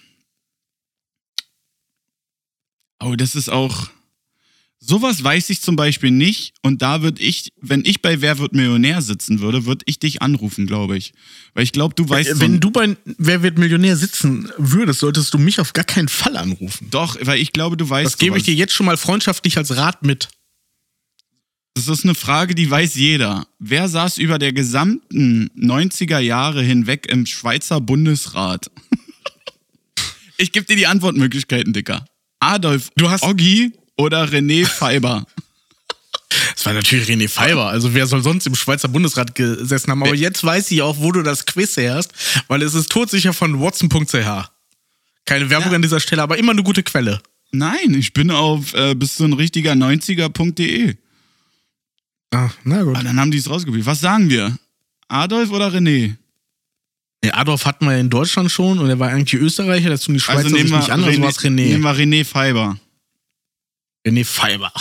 Oh, das ist auch. Sowas weiß ich zum Beispiel nicht. Und da würde ich, wenn ich bei Wer wird Millionär sitzen würde, würde ich dich anrufen, glaube ich. Weil ich glaube, du weißt. so- Wenn du bei Wer wird Millionär sitzen würdest, solltest du mich auf gar keinen Fall anrufen. Doch, weil ich glaube, du weißt. Das gebe ich dir jetzt schon mal freundschaftlich als Rat mit. Das ist eine Frage, die weiß jeder. Wer saß über der gesamten 90er Jahre hinweg im Schweizer Bundesrat? [LAUGHS] ich gebe dir die Antwortmöglichkeiten, Dicker. Adolf Du hast- Oggi oder René Feiber? Das war natürlich René Feiber. Also wer soll sonst im Schweizer Bundesrat gesessen haben? Aber jetzt weiß ich auch, wo du das Quiz herst, weil es ist todsicher von watson.ch. Keine Werbung Ja. an dieser Stelle, aber immer eine gute Quelle. Nein, ich bin auf äh, bist du ein richtiger 90er.de. Ah, na gut. Ah, dann haben die es rausgespielt. Was sagen wir? Adolf oder René? Ja, Adolf hatten wir in Deutschland schon und er war eigentlich Österreicher, dazu die Schweizer Also sich nehmen wir, nicht an, also war es René, nehmen wir René Feiber. René Feiber.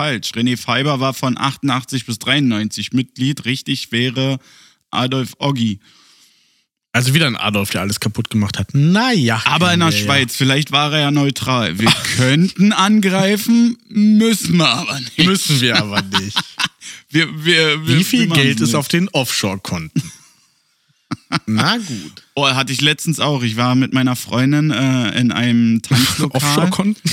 Falsch. René Feiber war von 88 bis 93 Mitglied. Richtig wäre Adolf Oggi. Also wieder ein Adolf, der alles kaputt gemacht hat. Naja. Aber in der Ja, ja. Schweiz, vielleicht war er ja neutral. Wir könnten angreifen, müssen wir aber nicht. Müssen wir aber nicht. [LAUGHS] Wir, wir, wir, Wie viel Geld ist auf den Offshore-Konten? Na gut. Oh, hatte ich letztens auch. Ich war mit meiner Freundin äh, in einem [LAUGHS] Tanzlokal. Offshore-Konten?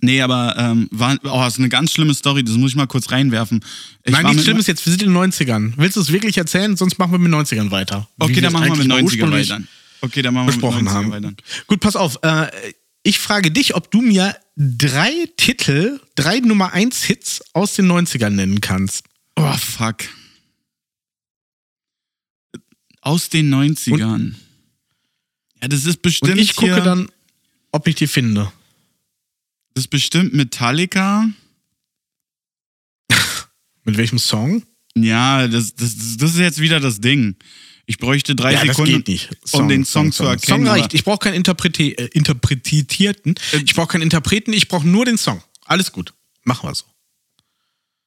Nee, aber ähm, war, oh, das ist eine ganz schlimme Story, das muss ich mal kurz reinwerfen. Ich Nein, nichts Schlimmes jetzt. Wir sind in den 90ern. Willst du es wirklich erzählen? Sonst machen wir mit 90ern weiter. Okay, dann machen wir mit eigentlich mal 90er ursprünglich weiter. Okay, dann machen wir mit besprochen 90er haben. weiter. Gut, pass auf. Äh, ich frage dich, ob du mir drei Titel, drei Nummer 1 Hits aus den 90ern nennen kannst. Oh, fuck. Aus den 90ern. ja, das ist bestimmt Und ich gucke hier, dann, ob ich die finde. das ist bestimmt Metallica. [LAUGHS] Mit welchem Song? Ja, das, das, das ist jetzt wieder das Ding. Ich bräuchte drei ja, Sekunden, nicht. um den Song, zu erkennen. Song reicht. Ich brauche keinen Interprete äh, Interpretierten. Ich brauche keinen Interpreten. Ich brauche nur den Song. Alles gut. Machen wir so.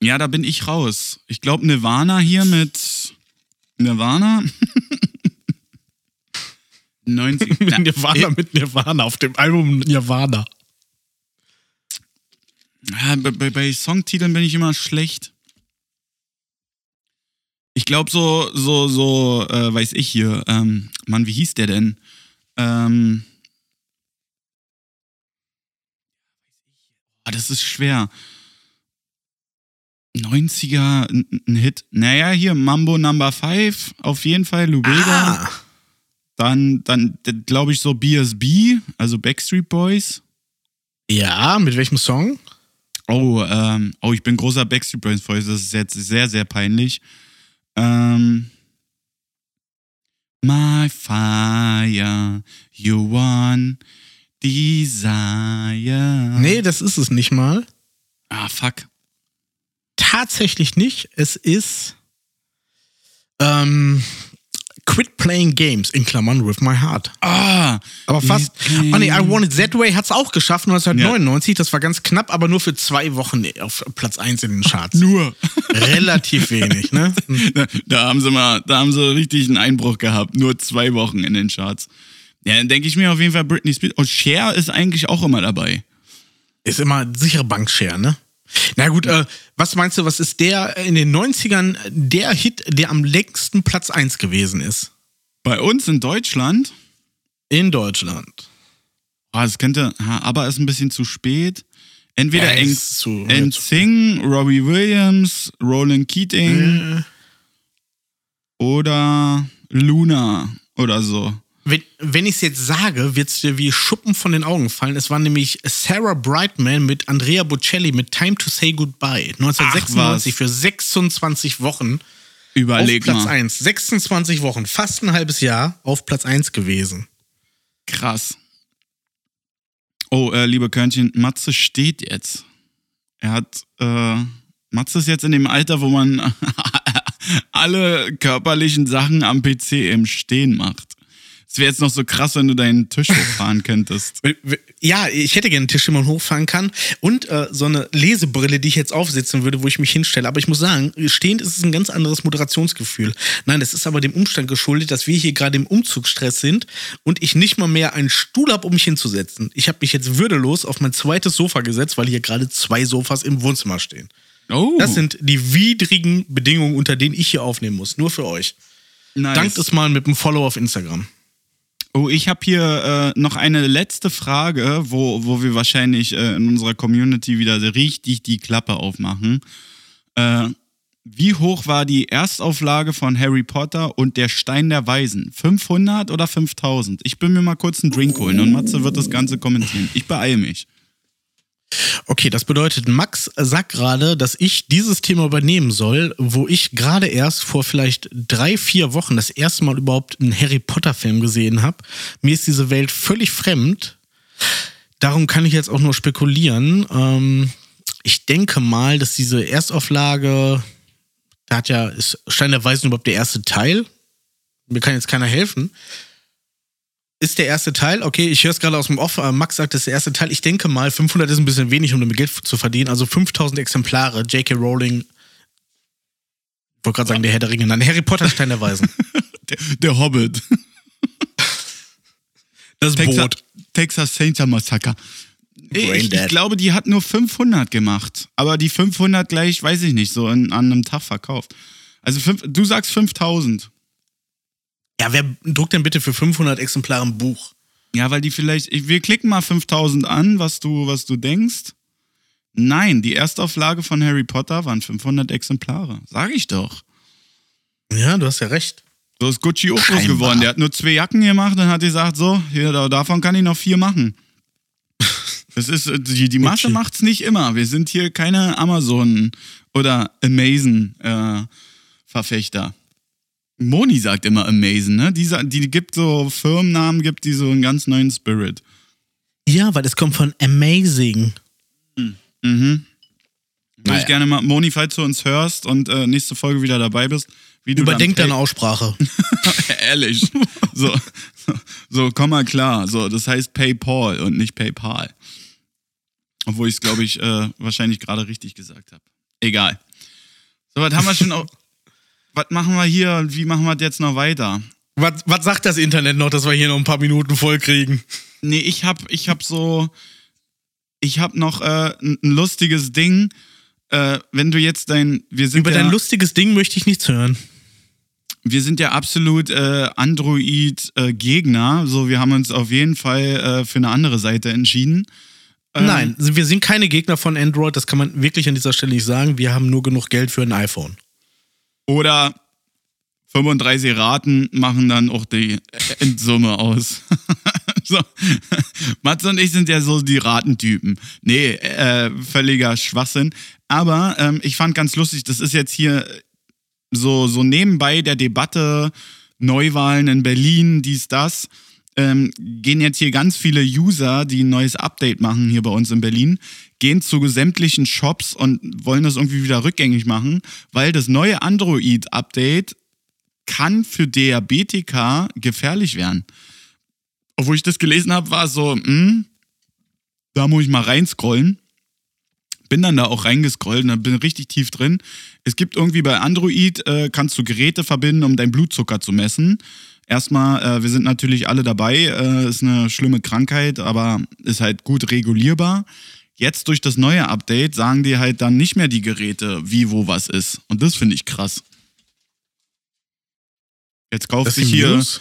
Ja, da bin ich raus. Ich glaube Nirvana hier mit Nirvana. [LAUGHS] 90. Mit [LAUGHS] Nirvana, mit Nirvana auf dem Album Nirvana. Ja, bei, bei, bei Songtiteln bin ich immer schlecht. Ich glaube so, so, so, äh, weiß ich hier, ähm, Mann, wie hieß der denn? Ähm, ah, das ist schwer. 90er, ein Hit. Naja, hier, Mambo Number 5, auf jeden Fall, Lubega. Ah, Dann, dann glaube ich, so BSB, also Backstreet Boys. ja, mit welchem Song? Oh, ähm, oh, ich bin großer Backstreet Boys Freund. Das ist jetzt sehr, sehr peinlich. Ähm, My fire, you want desire. Nee, das ist es nicht mal. Ah, fuck. Tatsächlich nicht. Es ist ähm, Quit Playing Games in Klammern with my heart. Ah, Aber fast. Oh nee, I Want It That Way hat es auch geschafft, 1999. Das war ganz knapp, aber nur für zwei Wochen auf Platz 1 in den Charts. nur. Relativ [LAUGHS] wenig, ne? da, da haben sie mal, da haben sie richtig einen Einbruch gehabt. Nur zwei Wochen in den Charts. Ja, dann denke ich mir auf jeden Fall Britney Spears. Und Cher ist eigentlich auch immer dabei. Ist immer sichere Bankshare, ne? Na gut, äh, was meinst du, was ist der in den 90ern der Hit, der am längsten Platz 1 gewesen ist? Bei uns in Deutschland? In Deutschland. Ah, das könnte, ha, aber ist ein bisschen zu spät. Entweder Ja, NSYNC, Robbie Williams, Roland Keating Äh, oder Luna oder so. Wenn, wenn ich es jetzt sage, wird es dir wie Schuppen von den Augen fallen. Es war nämlich Sarah Brightman mit Andrea Bocelli mit Time to Say Goodbye. 1996 Ach, für 26 Wochen Überleg auf Platz mal. 1. 26 Wochen, fast ein halbes Jahr auf Platz 1 gewesen. Krass. Oh, äh, liebe Körnchen, Matze steht jetzt. Er hat, äh, Matze ist jetzt in dem Alter, wo man [LAUGHS] alle körperlichen Sachen am PC im Stehen macht. Es wäre jetzt noch so krass, wenn du deinen Tisch hochfahren könntest. [LAUGHS] Ja, ich hätte gerne einen Tisch, den man hochfahren kann. Und äh, so eine Lesebrille, die ich jetzt aufsetzen würde, wo ich mich hinstelle. Aber ich muss sagen, stehend ist es ein ganz anderes Moderationsgefühl. Nein, das ist aber dem Umstand geschuldet, dass wir hier gerade im Umzugsstress sind und ich nicht mal mehr einen Stuhl habe, um mich hinzusetzen. Ich habe mich jetzt würdelos auf mein zweites Sofa gesetzt, weil hier gerade zwei Sofas im Wohnzimmer stehen. Oh, Das sind die widrigen Bedingungen, unter denen ich hier aufnehmen muss. Nur für euch. nice. Dankt es mal mit einem Follow auf Instagram. Oh, ich habe hier äh, noch eine letzte Frage, wo, wo wir wahrscheinlich äh, in unserer Community wieder richtig die Klappe aufmachen. Äh, wie hoch war die Erstauflage von Harry Potter und der Stein der Weisen? 500 oder 5000? Ich bin mir mal kurz einen Drink holen und Matze wird das Ganze kommentieren. Ich beeile mich. Okay, das bedeutet, Max sagt gerade, dass ich dieses Thema übernehmen soll, wo ich gerade erst vor vielleicht drei, vier Wochen das erste Mal überhaupt einen Harry Potter-Film gesehen habe. Mir ist diese Welt völlig fremd. Darum kann ich jetzt auch nur spekulieren. Ähm, ich denke mal, dass diese Erstauflage, da hat ja, ist Stein der Weisen überhaupt der erste Teil? Mir kann jetzt keiner helfen. Ist der erste Teil, okay, ich höre es gerade aus dem Off, Max sagt, das ist der erste Teil. Ich denke mal, 500 ist ein bisschen wenig, um damit Geld zu verdienen. Also 5000 Exemplare, J.K. Rowling, ich wollte gerade sagen, der Herr der Ringe, nein, Harry Potter, Stein der Weisen. [LAUGHS] Der, der Hobbit. [LAUGHS] Das Texas, Texas Chainsaw Massacre. Ich, ich glaube, die hat nur 500 gemacht. Aber die 500 gleich, weiß ich nicht, so in, an einem Tag verkauft. Also fünf, du sagst 5000. Ja, wer druckt denn bitte für 500 Exemplare ein Buch? Ja, weil die vielleicht, ich, wir klicken mal 5000 an, was du, was du denkst. Nein, die Erstauflage von Harry Potter waren 500 Exemplare. Sag ich doch. Ja, du hast ja recht. So ist Gucci auch groß geworden. Der hat nur zwei Jacken gemacht und hat gesagt, so, hier, da- davon kann ich noch vier machen. [LAUGHS] Das ist, die, die Masse macht's nicht immer. Wir sind hier keine Amazon oder Amazon äh, Verfechter. Moni sagt immer Amazon, ne? Die, die gibt so Firmennamen, gibt die so einen ganz neuen Spirit. Ja, weil das kommt von Amazing. Mhm. Würde Naja. ich gerne mal, Moni, falls du uns hörst und äh, nächste Folge wieder dabei bist, wie du Überdenk deine Aussprache. [LAUGHS] Ehrlich. So, so, so, komm mal klar. So, das heißt PayPal und nicht PayPal. Obwohl ich es, glaube ich, äh, wahrscheinlich gerade richtig gesagt habe. Egal. So, was haben wir schon. Auch, was machen wir hier und wie machen wir das jetzt noch weiter? was, was sagt das Internet noch, dass wir hier noch ein paar Minuten voll kriegen? Nee, ich hab, ich hab so. Ich hab noch äh, ein, lustiges Ding. Äh, wenn du jetzt dein. Wir sind Über ja, dein lustiges Ding möchte ich nichts hören. wir sind ja absolut äh, Android-Gegner. so, wir haben uns auf jeden Fall äh, für eine andere Seite entschieden. Ähm, Nein, wir sind keine Gegner von Android, das kann man wirklich an dieser Stelle nicht sagen. Wir haben nur genug Geld für ein iPhone. Oder 35 Raten machen dann auch die Endsumme aus. [LAUGHS] so. Matze und ich sind ja so die Ratentypen. Nee, äh, völliger Schwachsinn. Aber ähm, ich fand ganz lustig, das ist jetzt hier so, so nebenbei der Debatte, Neuwahlen in Berlin, dies, das, ähm, gehen jetzt hier ganz viele User, die ein neues Update machen hier bei uns in Berlin, gehen zu sämtlichen Shops und wollen das irgendwie wieder rückgängig machen, weil das neue Android-Update kann für Diabetiker gefährlich werden. Obwohl ich das gelesen habe, war es so, hm, da muss ich mal reinscrollen. Bin dann da auch reingescrollt und bin richtig tief drin. Es gibt irgendwie bei Android, äh, kannst du Geräte verbinden, um deinen Blutzucker zu messen. Erstmal, äh, wir sind natürlich alle dabei, äh, ist eine schlimme Krankheit, aber ist halt gut regulierbar. Jetzt durch das neue Update sagen die halt dann nicht mehr die Geräte, wie, wo, was ist. Und das finde ich krass. Jetzt kauft Das sich hier. News?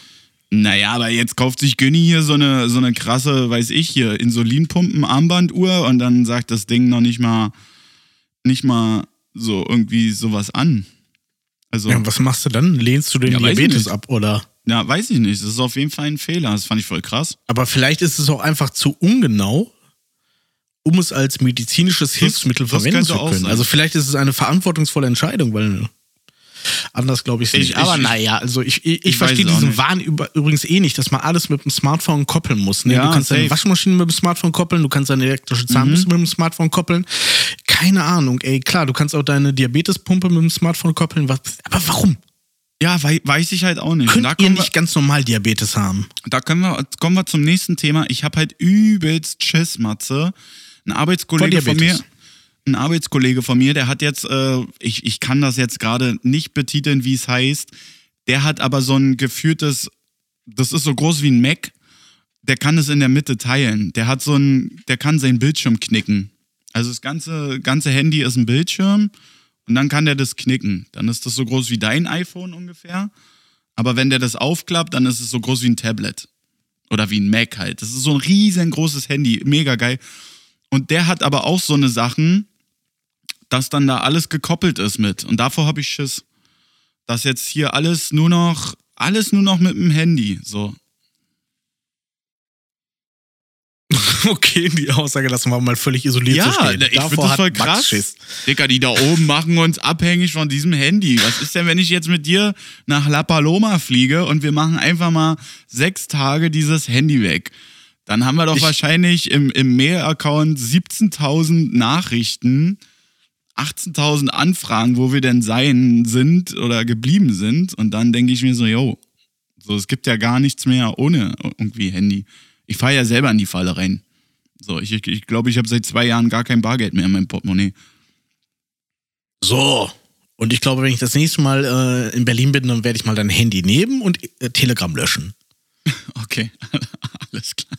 Naja, aber jetzt kauft sich Günni hier so eine, so eine krasse, weiß ich hier, Insulinpumpen-Armbanduhr und dann sagt das Ding noch nicht mal, nicht mal so irgendwie sowas an. Also, Ja, und was machst du dann? Lehnst du den Ja, Diabetes ab, oder? Weiß ich nicht. Das ist auf jeden Fall ein Fehler. Das fand ich voll krass. Aber vielleicht ist es auch einfach zu ungenau, um es als medizinisches Hilfsmittel das verwenden könnte zu können. Also vielleicht ist es eine verantwortungsvolle Entscheidung, weil anders glaube ich es Ich- nicht. ich- Aber naja, also ich, ich, ich verstehe diesen nicht. Wahn über, übrigens eh nicht, dass man alles mit dem Smartphone koppeln muss. Ne? Ja, du kannst deine safe. Waschmaschine mit dem Smartphone koppeln, du kannst deine elektrische Zahnbürste mit dem Smartphone koppeln. Keine Ahnung, ey, klar, du kannst auch deine Diabetespumpe mit dem Smartphone koppeln. Was, aber warum? Ja, wei weiß ich halt auch nicht. Könnt da ihr nicht ganz normal Diabetes haben? wir, da können wir, kommen wir zum nächsten Thema. Ich habe halt übelst Schiss, Matze. Ein Arbeitskollege Vor von mir, ein Arbeitskollege von mir, der hat jetzt, äh, ich, ich kann das jetzt gerade nicht betiteln, wie es heißt, der hat aber so ein geführtes, das ist so groß wie ein Mac, der kann es in der Mitte teilen. Der hat so ein, der kann seinen Bildschirm knicken. Also das ganze, ganze Handy ist ein Bildschirm und dann kann der das knicken. Dann ist das so groß wie dein iPhone ungefähr. Aber wenn der das aufklappt, dann ist es so groß wie ein Tablet. Oder wie ein Mac halt. Das ist so ein riesengroßes Handy. Mega geil. Und der hat aber auch so eine Sachen, dass dann da alles gekoppelt ist mit. Und davor habe ich Schiss. Dass jetzt hier alles nur noch, alles nur noch mit dem Handy. So. [LAUGHS] Okay, die Aussage lassen wir mal völlig isoliert so stehen. ich finde das voll krass. Dicker, die da oben machen uns abhängig von diesem Handy. Was ist denn, wenn ich jetzt mit dir nach La Paloma fliege und wir machen einfach mal sechs Tage dieses Handy weg? Dann haben wir doch Ich- wahrscheinlich im, im Mail-Account 17.000 Nachrichten, 18.000 Anfragen, wo wir denn sein sind oder geblieben sind. Und dann denke ich mir so, yo, so, es gibt ja gar nichts mehr ohne irgendwie Handy. Ich fahre ja selber in die Falle rein. So, ich glaube, ich, glaub, ich habe seit zwei Jahren gar kein Bargeld mehr in meinem Portemonnaie. So. Und ich glaube, wenn ich das nächste Mal äh, in Berlin bin, dann werde ich mal dein Handy nehmen und äh, Telegram löschen. [LAUGHS] Okay, [LAUGHS] alles klar.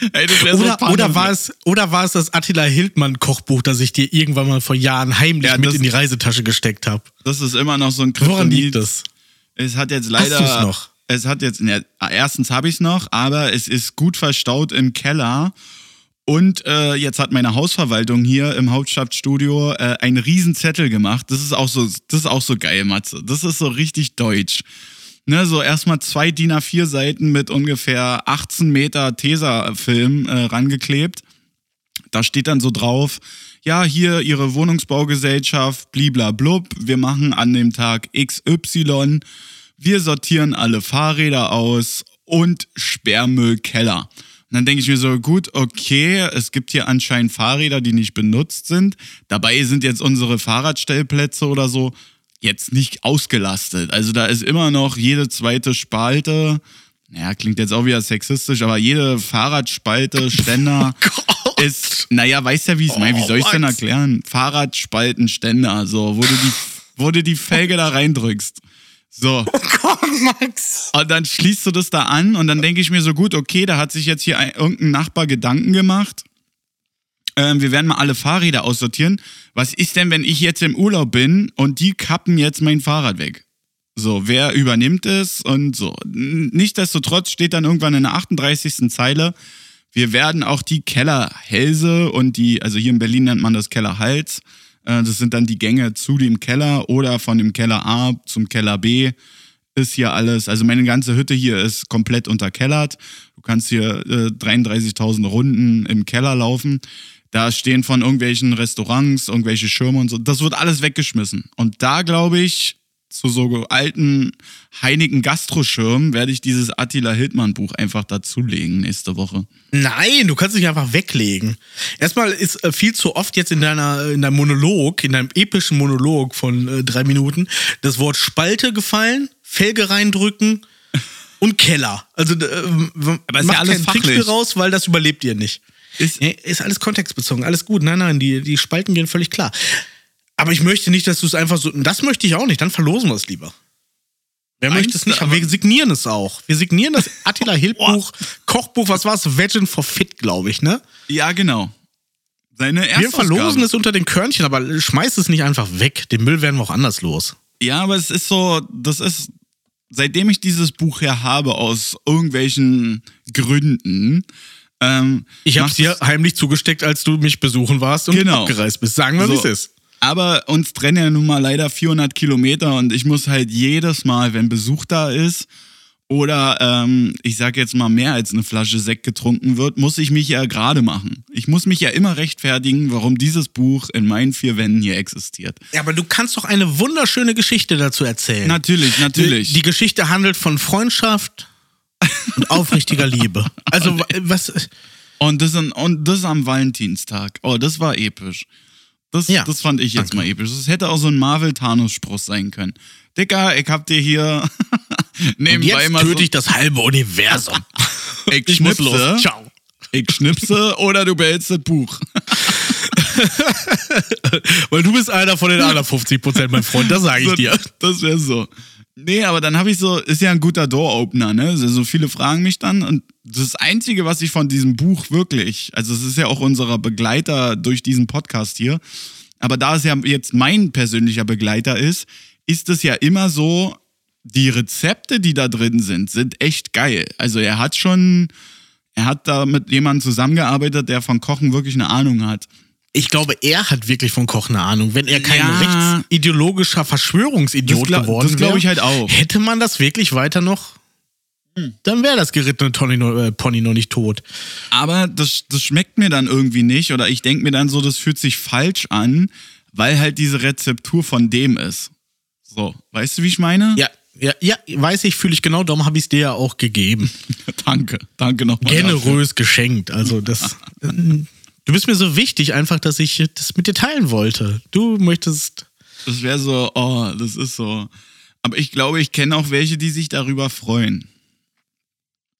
[LAUGHS] Ey, wär so Oder, oder, war es, oder war es das Attila Hildmann-Kochbuch, das ich dir irgendwann mal vor Jahren heimlich Ja, mit in die Reisetasche gesteckt habe? Das ist immer noch so ein Woran Kryptonit. liegt das? Es hat jetzt leider. Es hat jetzt. Ja, erstens habe ich es noch, aber es ist gut verstaut im Keller. Und äh, jetzt hat meine Hausverwaltung hier im Hauptstadtstudio äh, einen riesen Zettel gemacht. Das ist auch so, das ist auch so geil, Matze. Das ist so richtig deutsch. Ne, so erstmal zwei DIN A4 Seiten mit ungefähr 18 Meter Tesafilm äh, rangeklebt. Da steht dann so drauf, ja, hier Ihre Wohnungsbaugesellschaft, bliblablub, wir machen an dem Tag XY, wir sortieren alle Fahrräder aus und Sperrmüllkeller. Und dann denke ich mir so, gut, okay, es gibt hier anscheinend Fahrräder, die nicht benutzt sind. Dabei sind jetzt unsere Fahrradstellplätze oder so jetzt nicht ausgelastet. Also da ist immer noch jede zweite Spalte, naja, klingt jetzt auch wieder sexistisch, aber jede Fahrradspalte, [LAUGHS] Ständer Gott. ist, naja, weißt ja, wie ich es meine. Wie Oh, soll ich denn Max. erklären? Fahrradspaltenständer, so, wo du die, wo du die Felge da reindrückst. So. [LAUGHS] Gott, Max. Und dann schließt du das da an und dann denke ich mir so, gut, okay, da hat sich jetzt hier ein, irgendein Nachbar Gedanken gemacht. Ähm, wir werden mal alle Fahrräder aussortieren. Was ist denn, wenn ich jetzt im Urlaub bin und die kappen jetzt mein Fahrrad weg? So, wer übernimmt es und so. Nichtsdestotrotz steht dann irgendwann in der 38. Zeile, wir werden auch die Kellerhälse und die, also hier in Berlin nennt man das Kellerhals, das sind dann die Gänge zu dem Keller oder von dem Keller A zum Keller B ist hier alles, also meine ganze Hütte hier ist komplett unterkellert. Du kannst hier äh, 33.000 Runden im Keller laufen. Da stehen von irgendwelchen Restaurants, irgendwelche Schirme und so. Das wird alles weggeschmissen. Und da glaube ich, zu so alten heinigen Gastroschirmen werde ich dieses Attila Hildmann Buch einfach dazulegen nächste Woche. Nein, du kannst dich einfach weglegen. Erstmal ist äh, viel zu oft jetzt in deiner in deinem Monolog, in deinem epischen Monolog von äh, drei Minuten, das Wort Spalte gefallen, Felge reindrücken [LAUGHS] und Keller. Also äh, ist mach ja alles kein fachlich. Trickspiel raus, weil das überlebt ihr nicht. Ist, ist alles kontextbezogen, alles gut. Nein, nein, die, die Spalten gehen völlig klar. Aber ich möchte nicht, dass du es einfach so. Das möchte ich auch nicht, dann verlosen wir es lieber. Wer möchte es nicht? aber- wir signieren es auch. Wir signieren das [LAUGHS] Attila Hild Buch, Kochbuch, was war es? Vegin for Fit, glaube ich, ne? ja, genau. Seine Wir Erstausgabe. verlosen es unter den Körnchen, aber schmeiß es nicht einfach weg. Den Müll werden wir auch anders los. Ja, aber es ist so, das ist, seitdem ich dieses Buch her habe, aus irgendwelchen Gründen, ähm, Ich habe es dir heimlich zugesteckt, als du mich besuchen warst und Genau. abgereist bist. Sagen wir, So. wie es ist. Aber uns trennen ja nun mal leider 400 Kilometer und ich muss halt jedes Mal, wenn Besuch da ist oder ähm, ich sag jetzt mal mehr als eine Flasche Sekt getrunken wird, muss ich mich ja gerade machen. Ich muss mich ja immer rechtfertigen, warum dieses Buch in meinen vier Wänden hier existiert. Ja, aber du kannst doch eine wunderschöne Geschichte dazu erzählen. Natürlich, natürlich. Die, die Geschichte handelt von Freundschaft und aufrichtiger Liebe. Also, [LAUGHS] wa- was. Und das, an- und das am Valentinstag. Oh, das war episch. Das, Ja, das fand ich jetzt danke. mal episch. Das hätte auch so ein Marvel-Thanos-Spruch sein können. Dicker, ich hab dir hier [LAUGHS] Und nebenbei jetzt mal töte so, ich das halbe Universum. [LAUGHS] ich, Ich muss schnipse, los. Ciao. ich schnipse oder du behältst das Buch. [LAUGHS] Weil du bist einer von den anderen 50 Prozent, mein Freund, das sage ich So, dir. Das wäre so. Nee, aber dann habe ich so, ist ja ein guter Door-Opener, ne? Also so viele fragen mich dann und das Einzige, was ich von diesem Buch wirklich, also es ist ja auch unserer Begleiter durch diesen Podcast hier, aber da es ja jetzt mein persönlicher Begleiter ist, ist es ja immer so, die Rezepte, die da drin sind, sind echt geil. Also er hat schon, er hat da mit jemandem zusammengearbeitet, der von Kochen wirklich eine Ahnung hat. Ich glaube, er hat wirklich von Koch eine Ahnung. Wenn er kein Ja. rechtsideologischer Verschwörungsidiot Das geworden das wäre, ich halt auch. Hätte man das wirklich weiter noch, dann wäre das gerittene äh, Pony noch nicht tot. Aber das, das schmeckt mir dann irgendwie nicht oder ich denke mir dann so, das fühlt sich falsch an, weil halt diese Rezeptur von dem ist. So, weißt du, wie ich meine? Ja, ja, ja, weiß ich, fühle ich genau, darum habe ich es dir ja auch gegeben. [LAUGHS] Danke, danke nochmal. dafür. Generös geschenkt. Also das. [LAUGHS] Du bist mir so wichtig, einfach, dass ich das mit dir teilen wollte. Du möchtest. Das wäre so, oh, das ist so. Aber ich glaube, ich kenne auch welche, die sich darüber freuen.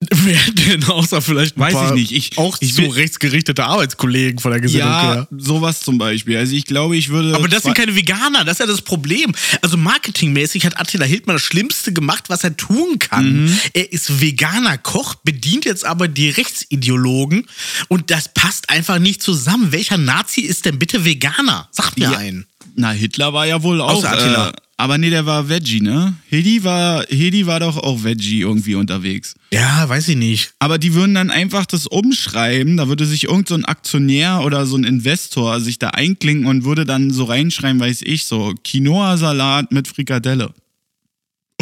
[LAUGHS] Wer denn außer vielleicht ein Weiß paar ich nicht. Ich- auch ich so will- rechtsgerichtete Arbeitskollegen von der Gesinnung Ja, her. sowas zum Beispiel. Also ich glaube, ich würde. Aber das sind keine Veganer, das ist ja das Problem. Also marketingmäßig hat Attila Hildmann das Schlimmste gemacht, was er tun kann. Mhm. Er ist veganer Koch, bedient jetzt aber die Rechtsideologen und das passt einfach nicht zusammen. Welcher Nazi ist denn bitte Veganer? Sag mir Ja. einen. Na, Hitler war ja wohl auch. Außer Attila. Äh, aber nee, der war Veggie, ne? Hedi war, Hedi war doch auch Veggie irgendwie unterwegs. Ja, weiß ich nicht. Aber die würden dann einfach das umschreiben, da würde sich irgend so ein Aktionär oder so ein Investor sich da einklinken und würde dann so reinschreiben, weiß ich, so Quinoa-Salat mit Frikadelle.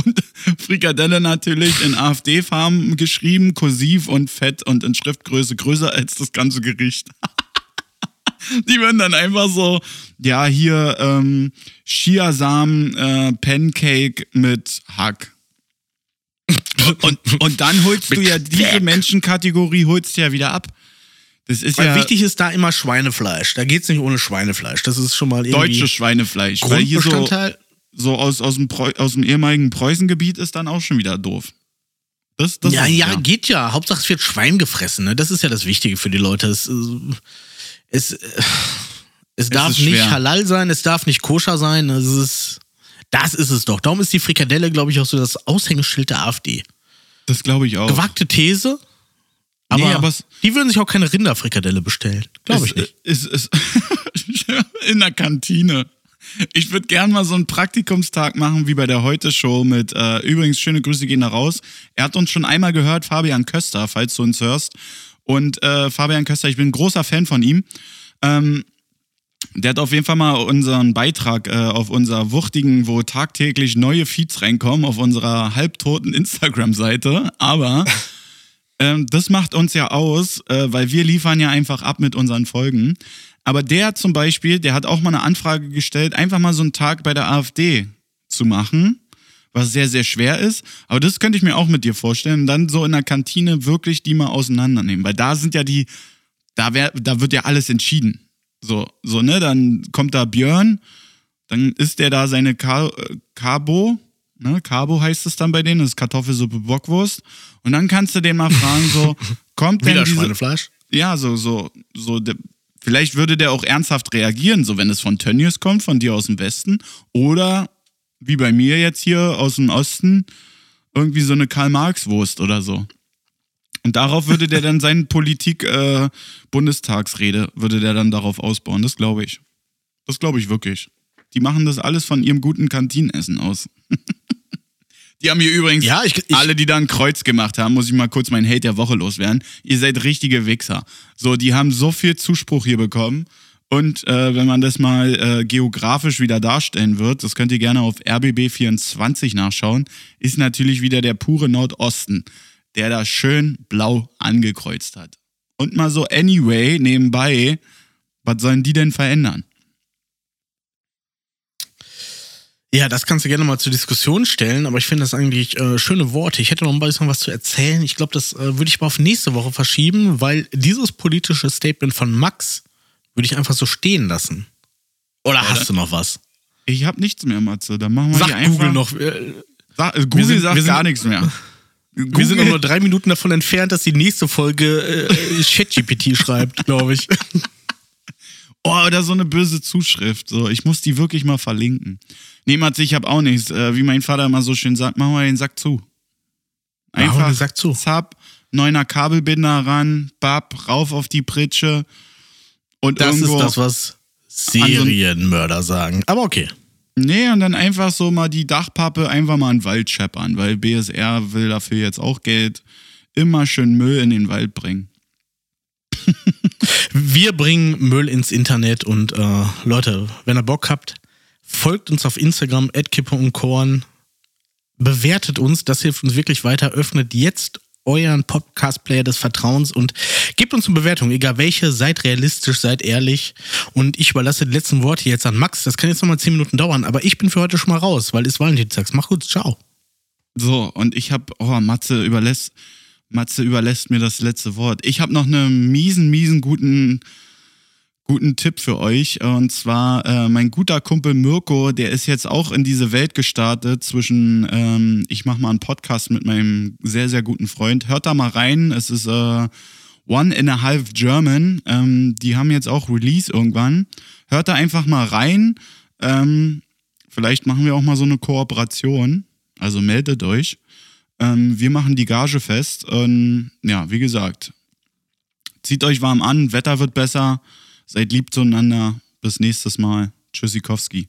Und [LAUGHS] Frikadelle natürlich in AfD-Farben geschrieben, kursiv und fett und in Schriftgröße größer als das ganze Gericht. [LAUGHS] Die würden dann einfach so, ja, hier ähm, Chiasamen äh, Pancake mit Hack. Und, und dann holst du ja diese. Menschenkategorie holst du ja wieder ab. Das ist Weil ja wichtig ist da immer Schweinefleisch. Da geht's nicht ohne Schweinefleisch. Das ist schon mal irgendwie deutsches Schweinefleisch. Weil hier so, so aus, aus, dem Preu aus dem ehemaligen Preußengebiet ist dann auch schon wieder doof. Das, das ja, ist, ja, geht ja. Hauptsache es wird Schwein gefressen. Ne? Das ist ja das Wichtige für die Leute. Es, äh, es, äh, es darf ist nicht schwer. halal sein, es darf nicht koscher sein. Es ist, das ist es doch. Darum ist die Frikadelle, glaube ich, auch so das Aushängeschild der AfD. Das glaube ich auch. Gewagte These. Aber, Nee, aber es- die würden sich auch keine Rinderfrikadelle bestellen. Glaube ich nicht. Ist, ist, [LAUGHS] in der Kantine. Ich würde gern mal so einen Praktikumstag machen wie bei der Heute-Show mit, äh, übrigens, schöne Grüße gehen da raus. Er hat uns schon einmal gehört, Fabian Köster, falls du uns hörst. Und äh, Fabian Köster, ich bin ein großer Fan von ihm. Ähm, der hat auf jeden Fall mal unseren Beitrag äh, auf unserer wuchtigen, wo tagtäglich neue Feeds reinkommen, auf unserer halbtoten Instagram-Seite. Aber [LAUGHS] ähm, das macht uns ja aus, äh, weil wir liefern ja einfach ab mit unseren Folgen. Aber der zum Beispiel, der hat auch mal eine Anfrage gestellt, einfach mal so einen Tag bei der AfD zu machen, was sehr, sehr schwer ist. Aber das könnte ich mir auch mit dir vorstellen. Und dann so in der Kantine wirklich die mal auseinandernehmen. Weil da sind ja die, da, wär, da wird ja alles entschieden. So, so, ne? Dann kommt da Björn, dann isst der da seine Ka äh, Carbo, ne? Carbo heißt es dann bei denen, das ist Kartoffelsuppe Bockwurst. Und dann kannst du den mal fragen, so, [LAUGHS] kommt denn Wieder diese, Schweinefleisch. ja, so, so, so, der, vielleicht würde der auch ernsthaft reagieren, so wenn es von Tönnies kommt, von dir aus dem Westen, oder wie bei mir jetzt hier aus dem Osten, irgendwie so eine Karl-Marx-Wurst oder so. Und darauf würde der dann seine Politik-Bundestagsrede, äh, würde der dann darauf ausbauen. Das glaube ich. Das glaube ich wirklich. Die machen das alles von ihrem guten Kantinenessen aus. [LAUGHS] die haben hier übrigens, Ja, ich- ich- alle, die da ein Kreuz gemacht haben, muss ich mal kurz meinen Hate der Woche loswerden. Ihr seid richtige Wichser. So, die haben so viel Zuspruch hier bekommen. Und äh, wenn man das mal äh, geografisch wieder darstellen wird, das könnt ihr gerne auf RBB24 nachschauen, ist natürlich wieder der pure Nordosten, der da schön blau angekreuzt hat. Und mal so anyway, nebenbei, was sollen die denn verändern? Ja, das kannst du gerne mal zur Diskussion stellen, aber ich finde das eigentlich äh, schöne Worte. Ich hätte noch ein bisschen was zu erzählen. Ich glaube, das äh, würde ich mal auf nächste Woche verschieben, weil dieses politische Statement von Max würde ich einfach so stehen lassen. Oder hast du noch was? Ich habe nichts mehr, Matze. Dann machen wir Sag hier einfach. Google noch. äh, Sag, äh, Google sind- sagt wir sind- gar nichts mehr. [LAUGHS] Wir sind noch nur drei Minuten davon entfernt, dass die nächste Folge äh, ChatGPT [LAUGHS] schreibt, glaube ich. [LAUGHS] Oh, oder so eine böse Zuschrift. So, ich muss die wirklich mal verlinken. Nee, Matze, ich habe auch nichts. Äh, wie mein Vater immer so schön sagt, machen wir den Sack zu. Machen wir den Sack zu. Zap, neuner Kabelbinder ran, bab, rauf auf die Pritsche. Und Das ist das, was Serienmörder sagen. Aber okay. Nee, und dann einfach so mal die Dachpappe einfach mal in den Wald scheppern, weil BSR will dafür jetzt auch Geld. Immer schön Müll in den Wald bringen. [LAUGHS] Wir bringen Müll ins Internet und äh, Leute, wenn ihr Bock habt, folgt uns auf Instagram, Korn, bewertet uns, das hilft uns wirklich weiter, öffnet jetzt euren Podcast-Player des Vertrauens und gebt uns eine Bewertung, egal welche, seid realistisch, seid ehrlich und ich überlasse die letzten Worte jetzt an Max, das kann jetzt nochmal 10 Minuten dauern, aber ich bin für heute schon mal raus, weil es Valentinstags. Mach gut, ciao. So, und ich habe, oh, Matze überlässt, Matze überlässt mir das letzte Wort. Ich habe noch einen miesen, miesen guten, guten Tipp für euch. Und zwar äh, mein guter Kumpel Mirko, der ist jetzt auch in diese Welt gestartet zwischen, ähm, ich mache mal einen Podcast mit meinem sehr, sehr guten Freund. Hört da mal rein. Es ist äh, One and a Half German. Ähm, die haben jetzt auch Release irgendwann. Hört da einfach mal rein. Ähm, vielleicht machen wir auch mal so eine Kooperation. Also meldet euch. Ähm, wir machen die Gage fest. Und ja, wie gesagt, zieht euch warm an, Wetter wird besser. Seid lieb zueinander. Bis nächstes Mal. Tschüssikowski.